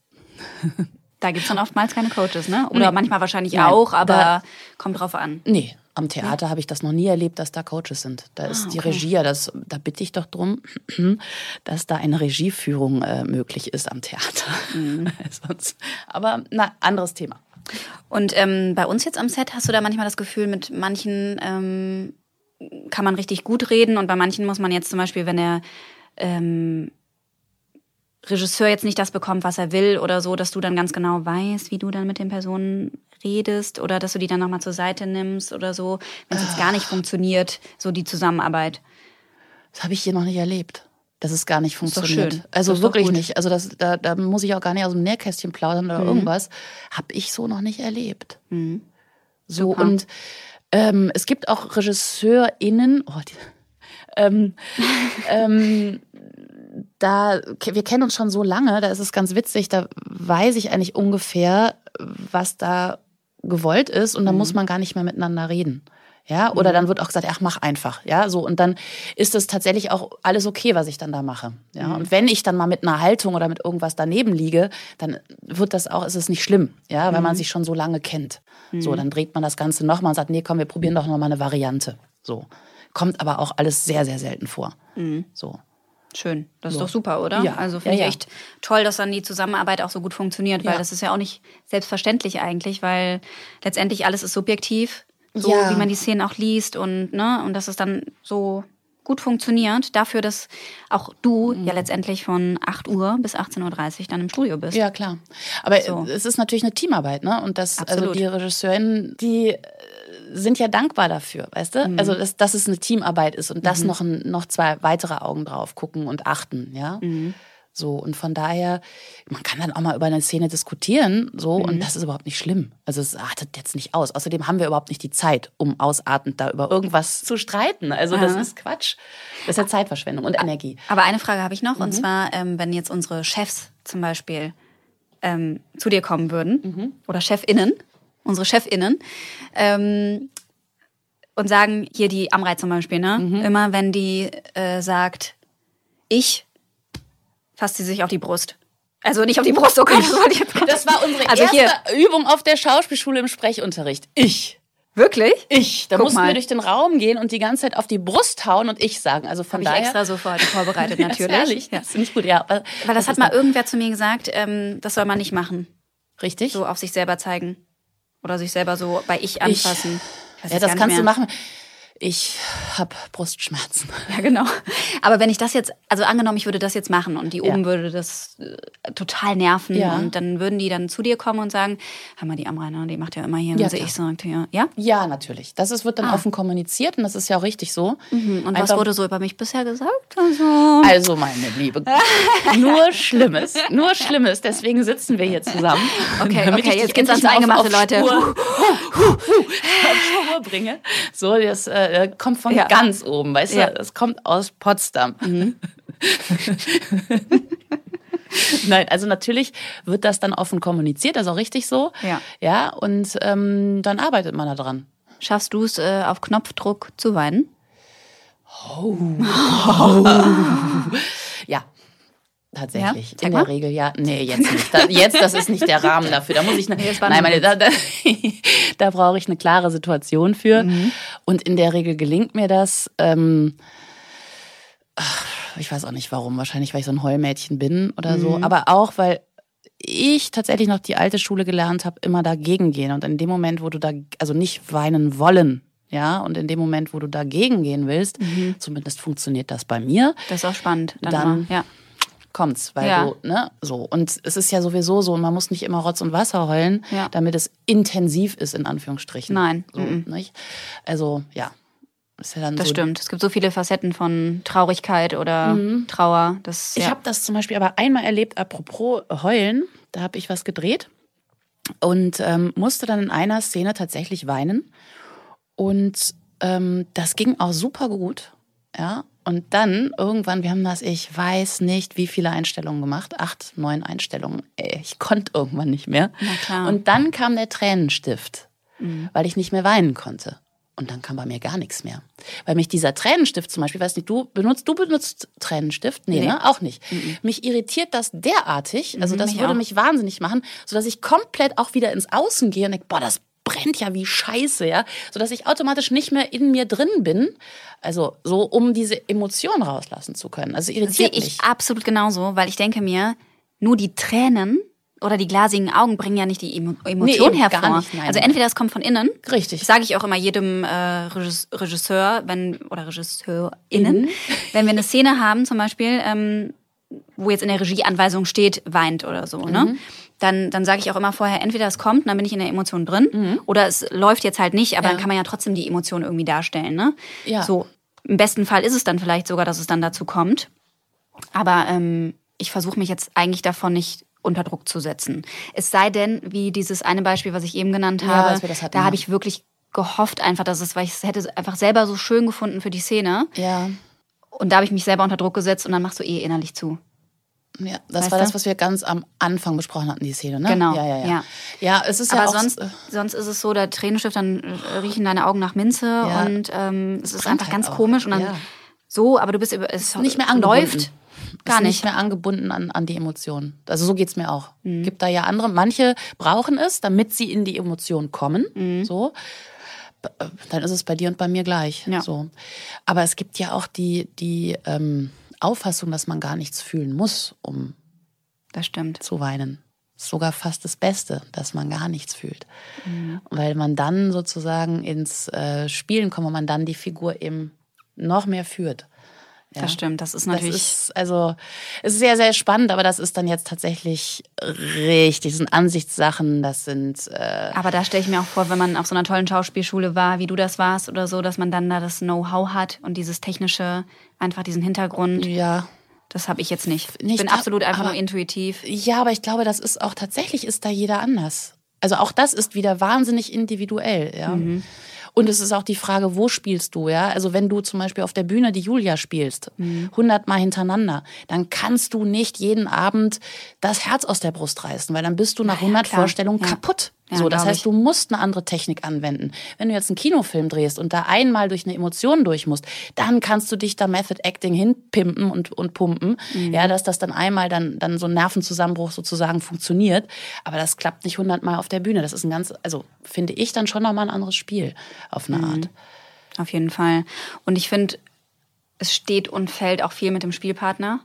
Da gibt es dann oftmals keine Coaches, ne? Oder nee. manchmal wahrscheinlich Nein, auch, aber kommt drauf an. Nee, am Theater ja. habe ich das noch nie erlebt, dass da Coaches sind. Da ist ah, okay. die Regie, das, da bitte ich doch drum, dass da eine Regieführung äh, möglich ist am Theater. Mhm. aber na, anderes Thema. Und ähm, bei uns jetzt am Set hast du da manchmal das Gefühl, mit manchen ähm, kann man richtig gut reden und bei manchen muss man jetzt zum Beispiel, wenn er ähm, Regisseur jetzt nicht das bekommt, was er will oder so, dass du dann ganz genau weißt, wie du dann mit den Personen redest oder dass du die dann nochmal zur Seite nimmst oder so, wenn es jetzt gar nicht funktioniert, so die Zusammenarbeit. Das habe ich hier noch nicht erlebt. dass es gar nicht funktioniert. Schön. Also wirklich nicht. Also das, da, da muss ich auch gar nicht aus dem Nähkästchen plaudern oder mhm. irgendwas. Habe ich so noch nicht erlebt. Mhm. So Super. und ähm, es gibt auch RegisseurInnen, oh, die, ähm, ähm, da, wir kennen uns schon so lange, da ist es ganz witzig, da weiß ich eigentlich ungefähr, was da gewollt ist und da mhm. muss man gar nicht mehr miteinander reden. Ja, oder mhm. dann wird auch gesagt, ach, mach einfach. Ja, so. Und dann ist es tatsächlich auch alles okay, was ich dann da mache. Ja, mhm. und wenn ich dann mal mit einer Haltung oder mit irgendwas daneben liege, dann wird das auch, ist es nicht schlimm. Ja, weil man mhm. sich schon so lange kennt. So, mhm. dann dreht man das Ganze nochmal und sagt, nee, komm, wir probieren doch nochmal eine Variante. So. Kommt aber auch alles sehr, sehr selten vor. Mhm. So. Schön. Das ist doch super, oder? Ja. Also finde ja, ich echt toll, dass dann die Zusammenarbeit auch so gut funktioniert, weil das ist ja auch nicht selbstverständlich eigentlich, weil letztendlich alles ist subjektiv, so wie man die Szenen auch liest und, ne, und dass es dann so gut funktioniert, dafür, dass auch du mhm. ja letztendlich von 8 Uhr bis 18.30 Uhr dann im Studio bist. Ja, klar. Aber so. es ist natürlich eine Teamarbeit, ne? Und das, also Absolut. also die Regisseurin, die sind ja dankbar dafür, weißt du? Mhm. Also, dass, dass es eine Teamarbeit ist und mhm. das noch, noch zwei weitere Augen drauf gucken und achten, ja. So, und von daher, man kann dann auch mal über eine Szene diskutieren, so, und mhm. das ist überhaupt nicht schlimm. Also, es artet jetzt nicht aus. Außerdem haben wir überhaupt nicht die Zeit, um ausartend da über irgendwas zu streiten. Also, Aha. das ist Quatsch. Das ist ja Zeitverschwendung und Energie. Aber eine Frage habe ich noch, und mhm. zwar, ähm, wenn jetzt unsere Chefs zum Beispiel ähm, zu dir kommen würden, mhm. oder ChefInnen, unsere ChefInnen, ähm, und sagen, hier die Amrei zum Beispiel, ne? Mhm. Immer wenn die äh, sagt, ich, fasst sie sich auf die Brust. Also nicht auf die Brust, okay, das wollte ich jetzt Das war unsere also erste hier. Übung auf der Schauspielschule im Sprechunterricht. Ich. Wirklich? Ich. Da Guck mussten mal. wir durch den Raum gehen und die ganze Zeit auf die Brust hauen und ich sagen. Also von Hab daher. ich extra so vorbereitet, natürlich. ja, ehrlich? Ja. Das finde ich gut, ja. Weil das, das hat mal irgendwer zu mir gesagt, ähm, das soll man nicht machen. Richtig? So auf sich selber zeigen. Oder sich selber so bei Ich anfassen. Ich, ja, das kannst du machen. Ich habe Brustschmerzen. Ja, genau. Aber wenn ich das jetzt, also angenommen, ich würde das jetzt machen und die oben ja. würde das äh, total nerven ja. und dann würden die dann zu dir kommen und sagen, hör mal, die Amrainer, die macht ja immer hier, ja, ich sagte ja. Ja? Ja, natürlich. Das ist, wird dann ah. offen kommuniziert und das ist ja auch richtig so. Mhm. Und Einfach, was wurde so über mich bisher gesagt? Also, also meine Liebe, nur Schlimmes, nur Schlimmes. Deswegen sitzen wir hier zusammen. Okay, okay, jetzt geht's ans Eingemachte, Leute. Spur, Spur bringe. So, das äh, äh, kommt von ja. ganz oben, weißt du? Das kommt aus Potsdam. Mhm. Nein, also natürlich wird das dann offen kommuniziert, das ist auch richtig so. Ja. Ja, und ähm, dann arbeitet man da dran. Schaffst du es äh, auf Knopfdruck zu weinen? Oh. ja. Tatsächlich. Ja? In der Regel, ja. Nee, jetzt nicht. Da, jetzt, das ist nicht der Rahmen dafür. Da muss ich eine, war nein, meine, da, da, da brauche ich eine klare Situation für. Mhm. Und in der Regel gelingt mir das. Ähm, ich weiß auch nicht warum. Wahrscheinlich, weil ich so ein Heulmädchen bin oder Mhm. so. Aber auch, weil ich tatsächlich noch die alte Schule gelernt habe, immer dagegen gehen. Und in dem Moment, wo du da, also nicht weinen wollen, ja, und in dem Moment, wo du dagegen gehen willst, Mhm. zumindest funktioniert das bei mir, Das ist auch spannend. Dann, Dann- mal. ja. Kommt's, weil Ja. du, ne, so. Und es ist ja sowieso so, man muss nicht immer Rotz und Wasser heulen, Ja. damit es intensiv ist, in Anführungsstrichen. Nein, So, mhm. nicht? Also, ja. Ist ja dann Das so. stimmt. Es gibt so viele Facetten von Traurigkeit oder Trauer. Das, Ich ja. habe das zum Beispiel aber einmal erlebt, apropos heulen, da habe ich was gedreht und ähm, musste dann in einer Szene tatsächlich weinen. Und ähm, das ging auch super gut. Ja. Und dann irgendwann, wir haben das, ich weiß nicht, wie viele Einstellungen gemacht, acht, neun Einstellungen. Ey, ich konnte irgendwann nicht mehr. Und dann kam der Tränenstift, weil ich nicht mehr weinen konnte. Und dann kam bei mir gar nichts mehr. Weil mich dieser Tränenstift zum Beispiel, weiß nicht, du benutzt, du benutzt Tränenstift? Nee, Nee. ne? Auch nicht. Mich irritiert das derartig, also Mhm, das mich würde auch. mich wahnsinnig machen, sodass ich komplett auch wieder ins Außen gehe und denke, boah, das brennt ja wie Scheiße, ja. Sodass ich automatisch nicht mehr in mir drin bin. Also so, um diese Emotion rauslassen zu können. Also Sehe irritiert ich mich. absolut genauso, weil ich denke mir, nur die Tränen oder die glasigen Augen bringen ja nicht die Emo Emotion gar hervor. nicht, also entweder es kommt von innen, Richtig. Sage ich auch immer jedem äh, Regis- Regisseur, wenn oder RegisseurInnen, Mhm. wenn wir eine Szene haben, zum Beispiel, ähm, wo jetzt in der Regieanweisung steht, weint oder so, ne? Mhm. Dann, dann sage ich auch immer vorher, entweder es kommt, dann bin ich in der Emotion drin, oder es läuft jetzt halt nicht, aber Mhm. Ja. dann kann man ja trotzdem die Emotion irgendwie darstellen, ne? Ja. So, im besten Fall ist es dann vielleicht sogar, dass es dann dazu kommt. Aber ähm, ich versuche mich jetzt eigentlich davon nicht unter Druck zu setzen. Es sei denn, wie dieses eine Beispiel, was ich eben genannt Ja, habe, hatten, da ja. habe ich wirklich gehofft einfach, dass es, weil ich es hätte einfach selber so schön gefunden für die Szene. Ja. Und da habe ich mich selber unter Druck gesetzt und dann machst du eh innerlich zu. Ja, das Weißt war das, was wir ganz am Anfang besprochen hatten, die Szene, ne? Genau, Ja, ja, ja. ja. Ja, es ist ja Aber auch, sonst, äh, sonst ist es so, der Tränenstift, dann riechen deine Augen nach Minze Ja. und ähm, es ist Brennt einfach halt ganz auch. komisch und dann Ja. so, aber du bist über, es nicht mehr angebunden. läuft gar nicht. nicht mehr angebunden an, an die Emotionen. Also so geht's mir auch. Mhm. Gibt da ja andere. Manche brauchen es, damit sie in die Emotion kommen. Mhm. So. Äh, Dann ist es bei dir und bei mir gleich. Ja. So. Aber es gibt ja auch die, die ähm, Auffassung, dass man gar nichts fühlen muss, um Das stimmt. zu weinen. Ist sogar fast das Beste, dass man gar nichts fühlt. Mhm. Weil man dann sozusagen ins äh, Spielen kommt und man dann die Figur eben noch mehr führt. Ja? Das stimmt. Das ist Das natürlich. ist also es ist sehr, sehr spannend, aber das ist dann jetzt tatsächlich richtig. Das sind Ansichtssachen, das sind äh, aber da stelle ich mir auch vor, wenn man auf so einer tollen Schauspielschule war, wie du das warst oder so, dass man dann da das Know-how hat und dieses technische, einfach diesen Hintergrund. ja. Das habe ich jetzt nicht. Ich bin ab- absolut einfach aber- nur intuitiv. Ja, aber ich glaube, das ist auch tatsächlich ist da jeder anders. Also auch das ist wieder wahnsinnig individuell, ja. Mhm. Und es ist auch die Frage, wo spielst du, ja? Also wenn du zum Beispiel auf der Bühne die Julia spielst, Mhm. hundertmal hintereinander, dann kannst du nicht jeden Abend das Herz aus der Brust reißen, weil dann bist du nach Na ja, 100 klar. Vorstellungen Ja. kaputt. Ja, so, das heißt, ich. du musst eine andere Technik anwenden. Wenn du jetzt einen Kinofilm drehst und da einmal durch eine Emotion durch musst, dann kannst du dich da Method Acting hinpimpen und, und pumpen, Mhm. ja, dass das dann einmal dann, dann so ein Nervenzusammenbruch sozusagen funktioniert. Aber das klappt nicht hundertmal auf der Bühne. Das ist ein ganz, also finde ich dann schon nochmal ein anderes Spiel auf eine Art. Auf jeden Fall. Und ich finde, es steht und fällt auch viel mit dem Spielpartner.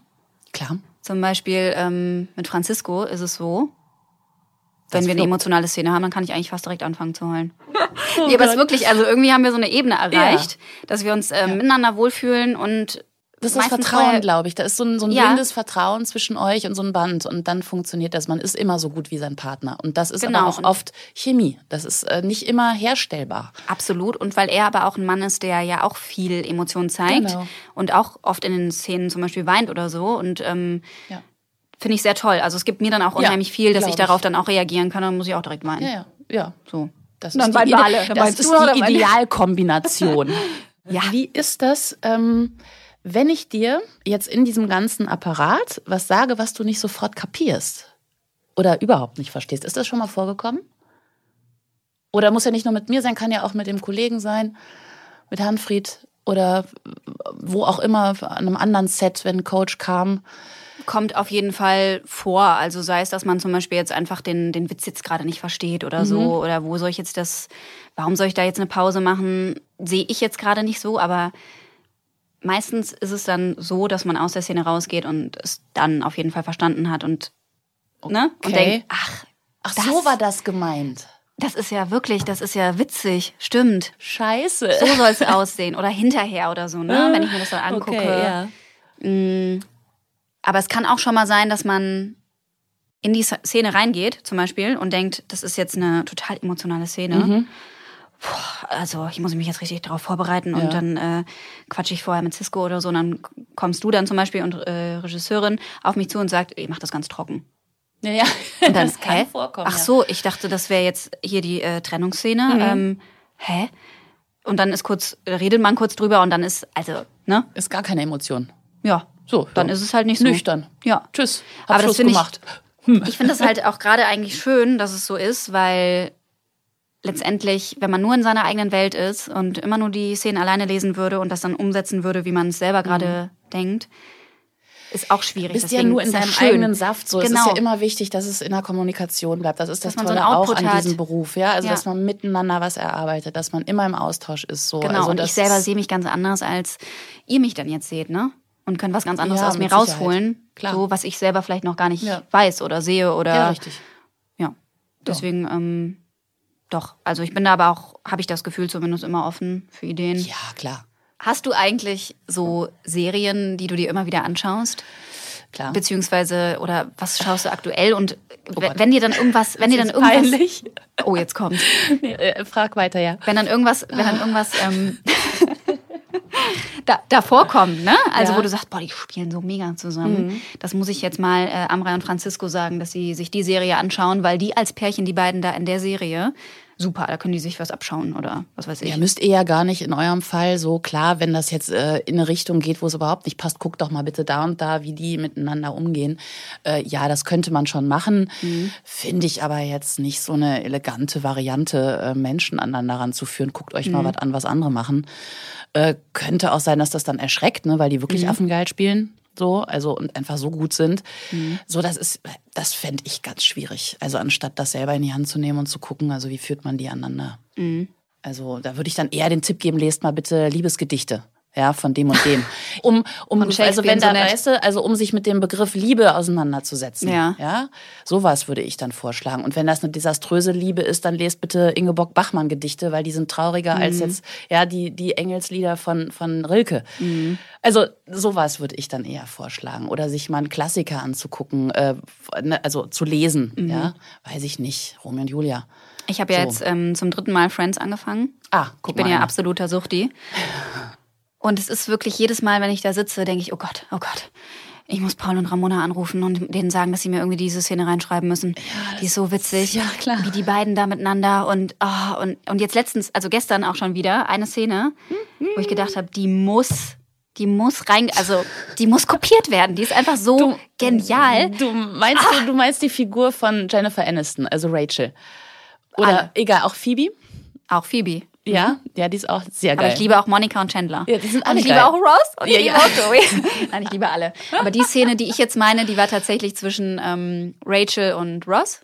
Klar. Zum Beispiel ähm, mit Francisco ist es so, wenn wir eine emotionale Szene haben, dann kann ich eigentlich fast direkt anfangen zu heulen. nee, aber es ist wirklich, also irgendwie haben wir so eine Ebene erreicht, dass wir uns ähm, miteinander wohlfühlen und Das ist Vertrauen, glaube ich. Da ist so ein, so ein Ja. blindes Vertrauen zwischen euch und so ein Band. Und dann funktioniert das. Man ist immer so gut wie sein Partner. Und das ist Genau. aber auch oft Chemie. Das ist äh, nicht immer herstellbar. Absolut. Und weil er aber auch ein Mann ist, der ja auch viel Emotion zeigt Genau. und auch oft in den Szenen zum Beispiel weint oder so. Und ähm, Ja. Finde ich sehr toll. Also es gibt mir dann auch Ja, unheimlich viel, dass ich ich. darauf dann auch reagieren kann. Dann muss ich auch direkt weinen. Ja, ja. ja. So. Das Dann ist die, alle. Das ist die? Idealkombination. Ja. Wie ist das, ähm, wenn ich dir jetzt in diesem ganzen Apparat was sage, was du nicht sofort kapierst? Oder überhaupt nicht verstehst? Ist das schon mal vorgekommen? Oder muss ja nicht nur mit mir sein, kann ja auch mit dem Kollegen sein, mit Hanfried oder wo auch immer, an einem anderen Set, wenn ein Coach kam. Kommt auf jeden Fall vor. Also sei es, dass man zum Beispiel jetzt einfach den, den Witz jetzt gerade nicht versteht oder so. Mhm. Oder wo soll ich jetzt das, warum soll ich da jetzt eine Pause machen? Sehe ich jetzt gerade nicht so, aber meistens ist es dann so, dass man aus der Szene rausgeht und es dann auf jeden Fall verstanden hat und, ne? und Okay. denkt, ach, Ach, Das- so war das gemeint. das ist ja wirklich, das ist ja witzig, stimmt. Scheiße. So soll es aussehen. Oder hinterher oder so, ne? Wenn ich mir das dann angucke. Okay, ja. Aber es kann auch schon mal sein, dass man in die Szene reingeht, zum Beispiel, und denkt, das ist jetzt eine total emotionale Szene. Mhm. Puh, also ich muss mich jetzt richtig darauf vorbereiten Ja. und dann äh, quatsche ich vorher mit Cisco oder so und dann kommst du dann zum Beispiel und äh, Regisseurin auf mich zu und sagt, ich mach das ganz trocken. Ja, ja. Und dann, das kann hä? vorkommen. Ach so, ich dachte, das wäre jetzt hier die äh, Trennungsszene. Mhm. Ähm, hä? Und dann ist kurz, redet man kurz drüber und dann ist, also, ne? Ist gar keine Emotion. Ja. So, Dann ja. ist es halt nicht so. Nüchtern. Ja. Tschüss. Hab Aber das Schluss finde ich- gemacht. Ich finde es halt auch gerade eigentlich schön, dass es so ist, weil letztendlich, wenn man nur in seiner eigenen Welt ist und immer nur die Szenen alleine lesen würde und das dann umsetzen würde, wie man es selber gerade denkt, ist auch schwierig. bist ja nur in ist es deinem schön. eigenen Saft. So, es ist Genau. ja immer wichtig, dass es in der Kommunikation bleibt. Das ist das Dass man so Tolle einen auch an hat. diesem Beruf, ja. Also Ja. dass man miteinander was erarbeitet, dass man immer im Austausch ist. So. Genau, also, und das ich selber ist- sehe mich ganz anders, als ihr mich dann jetzt seht, ne? Und könnt was ganz anderes Ja, aus mir Sicherheit. rausholen. Klar. So, was ich selber vielleicht noch gar nicht Ja. weiß oder sehe oder. Ja, richtig. Ja. Deswegen, ähm, doch. Also ich bin da aber auch, habe ich das Gefühl, zumindest immer offen für Ideen. Ja, klar. Hast du eigentlich so Serien, die du dir immer wieder anschaust? Klar. Beziehungsweise, oder was schaust du aktuell? Und Oh wenn dir dann irgendwas, wenn dir dann irgendwas. peinlich. Oh, jetzt kommt. Nee, äh, frag weiter, ja. Wenn dann irgendwas, wenn dann irgendwas ähm, da, da vorkommt, ne? Also Ja. wo du sagst, boah, die spielen so mega zusammen. Das muss ich jetzt mal äh, Amrei und Francisco sagen, dass sie sich die Serie anschauen, weil die als Pärchen, die beiden da in der Serie, super, da können die sich was abschauen oder was weiß ich. Ja, müsst ihr ja gar nicht in eurem Fall so klar, wenn das jetzt äh, in eine Richtung geht, wo es überhaupt nicht passt, guckt doch mal bitte da und da, wie die miteinander umgehen. Äh, ja, das könnte man schon machen. Finde ich aber jetzt nicht so eine elegante Variante, äh, Menschen aneinander ranzuführen. Guckt euch mal was an, was andere machen. Äh, könnte auch sein, dass das dann erschreckt, ne, weil die wirklich Affengeil spielen. So, also und einfach so gut sind. So, das ist, das fände ich ganz schwierig. Also anstatt das selber in die Hand zu nehmen und zu gucken, also wie führt man die aneinander. Also da würde ich dann eher den Tipp geben, lest mal bitte Liebesgedichte. Ja, von dem und dem. Um, um also wenn da, weißt du, also um sich mit dem Begriff Liebe auseinanderzusetzen. Ja. Ja. Sowas würde ich dann vorschlagen. Und wenn das eine desaströse Liebe ist, dann lest bitte Ingeborg Bachmann Gedichte, weil die sind trauriger als Mhm. jetzt, ja, die, die Engelslieder von, von Rilke. Mhm. Also sowas würde ich dann eher vorschlagen. Oder sich mal einen Klassiker anzugucken, äh, ne, also zu lesen, Mhm. ja. Weiß ich nicht. Romeo und Julia. Ich habe ja So. jetzt ähm, zum dritten Mal Friends angefangen. Ah, guck Ich bin mal. ja einer. absoluter Suchti. Und es ist wirklich jedes Mal, wenn ich da sitze, denke ich, oh Gott, oh Gott. Ich muss Paul und Ramona anrufen und denen sagen, dass sie mir irgendwie diese Szene reinschreiben müssen. die ist so witzig. Ja, klar. Wie die beiden da miteinander und, oh, und, und jetzt letztens, also gestern auch schon wieder, eine Szene, wo ich gedacht habe, die muss, die muss rein, also die muss kopiert werden. Die ist einfach so genial. Du meinst, du, du meinst die Figur von Jennifer Aniston, also Rachel. Oder Alle. egal, auch Phoebe? Auch Phoebe. Ja, ja, die ist auch sehr Aber geil. ich liebe auch Monica und Chandler. Ja, die sind und alle ich liebe geil. auch Ross und Ja, ich liebe ja. auch Joey. Nein, ich liebe alle. Aber die Szene, die ich jetzt meine, die war tatsächlich zwischen ähm, Rachel und Ross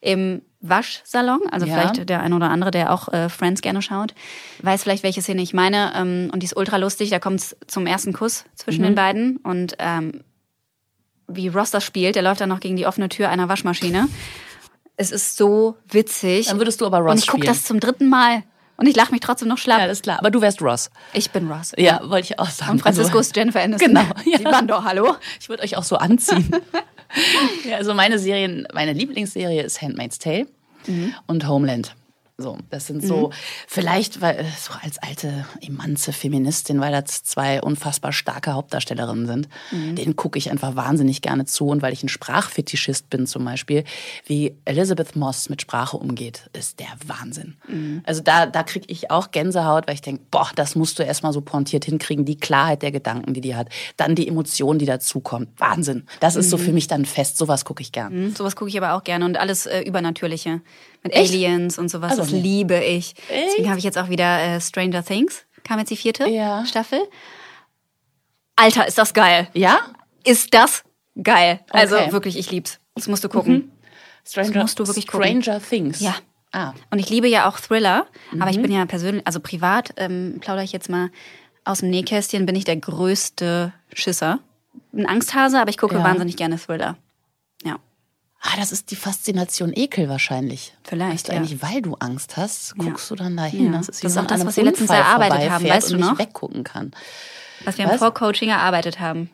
im Waschsalon. Also Mhm. Ja. vielleicht der ein oder andere, der auch äh, Friends gerne schaut, weiß vielleicht, welche Szene ich meine. Ähm, und die ist ultra lustig. Da kommt es zum ersten Kuss zwischen Mhm. den beiden. Und ähm, wie Ross das spielt, der läuft dann noch gegen die offene Tür einer Waschmaschine. Es ist so witzig. Dann würdest du aber Ross Und ich gucke das zum dritten Mal. Und ich lache mich trotzdem noch schlapp. Ja, das ist klar. Aber du wärst Ross. Ich bin Ross. Ja, wollte ich auch sagen. Und Francisco Also, ist Jennifer Aniston. Genau, ja. Die doch, hallo? ich würde euch auch so anziehen. ja, also meine Serien, meine Lieblingsserie ist Handmaid's Tale und Homeland. So, das sind so, vielleicht, weil, äh, so als alte emanze Feministin, weil das zwei unfassbar starke Hauptdarstellerinnen sind, denen gucke ich einfach wahnsinnig gerne zu. Und weil ich ein Sprachfetischist bin zum Beispiel, wie Elizabeth Moss mit Sprache umgeht, ist der Wahnsinn. Also da, da kriege ich auch Gänsehaut, weil ich denke, boah, das musst du erstmal so pointiert hinkriegen, die Klarheit der Gedanken, die die hat, dann die Emotion, die dazukommt. Wahnsinn. Das ist so für mich dann fest, sowas gucke ich gern. Sowas gucke ich aber auch gerne und alles äh, Übernatürliche. Mit Echt? Aliens und sowas. Also das nee. liebe ich. Echt? Deswegen habe ich jetzt auch wieder äh, Stranger Things. Kam jetzt die vierte Ja. Staffel. Alter, ist das geil. Ja? Ist das geil. Also Okay. wirklich, ich lieb's. Das musst du gucken. Stranger, musst du wirklich gucken. Stranger Things. Ja. Ah. Und ich liebe ja auch Thriller, aber Mhm. ich bin ja persönlich, also privat, ähm, plaudere ich jetzt mal aus dem Nähkästchen, bin ich der größte Schisser. Ein Angsthase, aber ich gucke Ja. wahnsinnig gerne Thriller. Ja. Ah, das ist die Faszination Ekel wahrscheinlich. Vielleicht, Weißt du ja. eigentlich, weil du Angst hast, guckst du dann dahin. Ja. Das ist, Das ist auch das, was wir letztens erarbeitet haben, weißt du noch? nicht weggucken kann. Was wir im? Vorcoaching erarbeitet haben.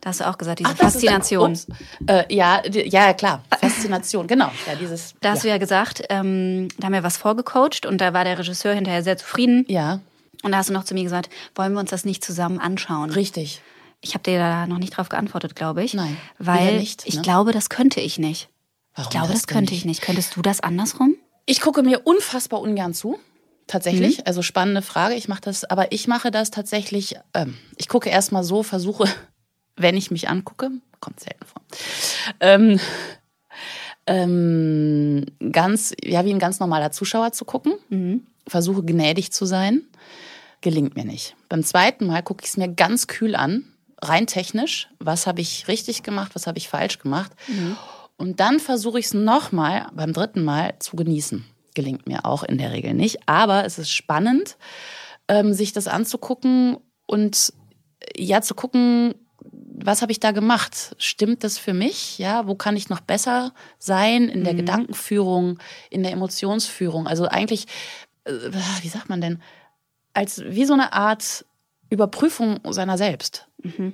Da hast du auch gesagt, diese Ach, ist- Faszination. ups. Äh, ja, ja, klar. Faszination, genau. Ja, dieses. Da hast ja. du ja gesagt, ähm, da haben wir was vorgecoacht und da war der Regisseur hinterher sehr zufrieden. ja, Und da hast du noch zu mir gesagt, wollen wir uns das nicht zusammen anschauen? richtig. Ich habe dir da noch nicht drauf geantwortet, glaube ich. Nein, Weil nicht, ich ne? glaube, das könnte ich nicht. Warum Ich glaube, das, denn könnte ich nicht. Könntest du das andersrum? Ich gucke mir unfassbar ungern zu. Tatsächlich, Mhm. also spannende Frage. Ich mache das, aber ich mache das tatsächlich. Ähm, ich gucke erstmal so, versuche, wenn ich mich angucke, kommt selten vor. Ähm, ähm, ganz, ja, wie ein ganz normaler Zuschauer zu gucken. Mhm. Versuche gnädig zu sein. Gelingt mir nicht. Beim zweiten Mal gucke ich es mir ganz kühl an, rein technisch. Was habe ich richtig gemacht, was habe ich falsch gemacht? Und dann versuche ich es nochmal beim dritten Mal zu genießen. Gelingt mir auch in der Regel nicht. Aber es ist spannend, ähm, sich das anzugucken und äh, ja zu gucken, was habe ich da gemacht? Stimmt das für mich? Ja, wo kann ich noch besser sein in der Gedankenführung, in der Emotionsführung? Also eigentlich, äh, wie sagt man denn, als wie so eine Art Überprüfung seiner selbst.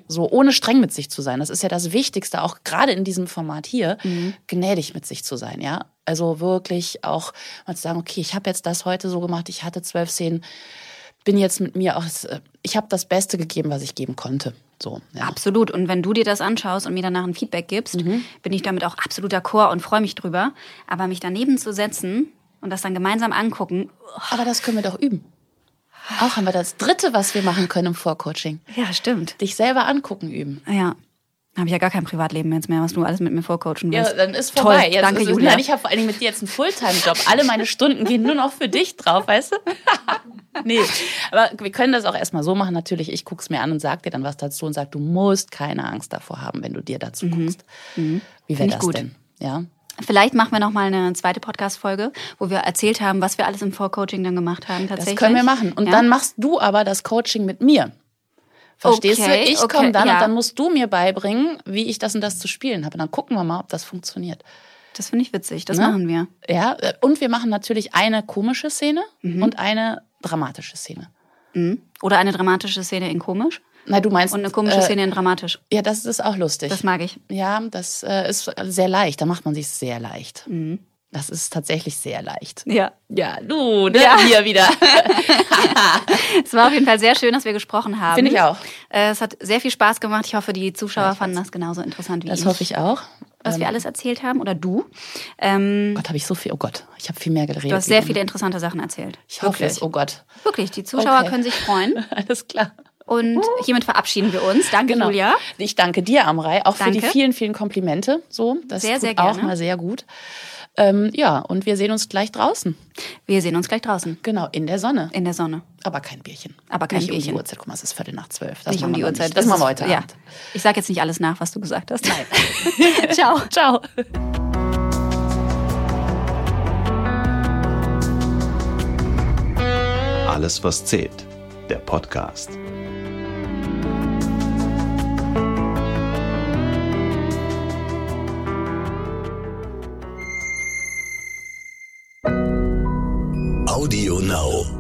So ohne streng mit sich zu sein. Das ist ja das Wichtigste, auch gerade in diesem Format hier, gnädig mit sich zu sein, ja. Also wirklich auch mal zu sagen, okay, ich habe jetzt das heute so gemacht, ich hatte zwölf Szenen, bin jetzt mit mir auch, ich habe das Beste gegeben, was ich geben konnte. So, ja. Absolut. Und wenn du dir das anschaust und mir danach ein Feedback gibst, Mhm. bin ich damit auch absolut d'accord und freue mich drüber. Aber mich daneben zu setzen und das dann gemeinsam angucken, Aber das können wir doch üben. Auch haben wir das Dritte, was wir machen können im Vorcoaching. ja, stimmt. Dich selber angucken üben. Ja. Habe ich ja gar kein Privatleben jetzt mehr, was du alles mit mir vorcoachen willst. Ja, dann ist Toll. vorbei. Jetzt Danke, ist, Julia. Nein, ich habe vor allen Dingen mit dir jetzt einen Fulltime-Job. Alle meine Stunden gehen nur noch für dich drauf, weißt du? nee, aber wir können das auch erstmal so machen. Natürlich, ich guck's mir an und sag dir dann was dazu und sag, du musst keine Angst davor haben, wenn du dir dazu guckst. Wie wäre Mhm. Find ich das gut. denn? Ja. Vielleicht machen wir noch mal eine zweite Podcast-Folge, wo wir erzählt haben, was wir alles im Vorcoaching dann gemacht haben. Das Tatsächlich. können wir machen. Und ja? dann machst du aber das Coaching mit mir. Verstehst Okay, du? Ich okay, komme dann ja. und dann musst du mir beibringen, wie ich das und das zu spielen habe. Und dann gucken wir mal, ob das funktioniert. Das finde ich witzig. Das Ne? machen wir. Ja, und wir machen natürlich eine komische Szene Mhm. und eine dramatische Szene. Oder eine dramatische Szene in komisch Na, du meinst. und eine komische äh, Szene in dramatisch. Ja, das ist auch lustig. Das mag ich. ja, das äh, ist sehr leicht. Da macht man sich sehr leicht. Mhm. Das ist tatsächlich sehr leicht. Ja. Ja, du, ne? Ja. Hier wieder. Es war auf jeden Fall sehr schön, dass wir gesprochen haben. Finde ich auch. Äh, Es hat sehr viel Spaß gemacht. Ich hoffe, die Zuschauer fanden das genauso interessant wie Das ich. hoffe ich auch. Was Ähm, wir alles erzählt haben oder du. Ähm, Gott, habe ich so viel. Oh Gott, ich habe viel mehr geredet. du hast sehr viele interessante Sachen erzählt. Ich hoffe Wirklich. es. Oh Gott. Wirklich, die Zuschauer Okay. können sich freuen. Alles klar. Und hiermit verabschieden wir uns. Danke, Genau. Julia. Ich danke dir, Amrei, auch für die Danke. vielen, vielen Komplimente. So, das Sehr, tut sehr auch mal sehr gut. Ähm, ja, und wir sehen uns gleich draußen. Wir sehen uns gleich draußen. Genau, in der Sonne. In der Sonne. Aber kein Bierchen. Aber kein nicht um Bierchen. die Uhrzeit. Guck mal, es ist Viertel nach zwölf. Das nicht um die Uhrzeit. Nicht. Das, machen wir ist- heute ja. Abend. Ich sage jetzt nicht alles nach, was du gesagt hast. Nein. Ciao. Ciao. Alles, was zählt. Der Podcast. Now.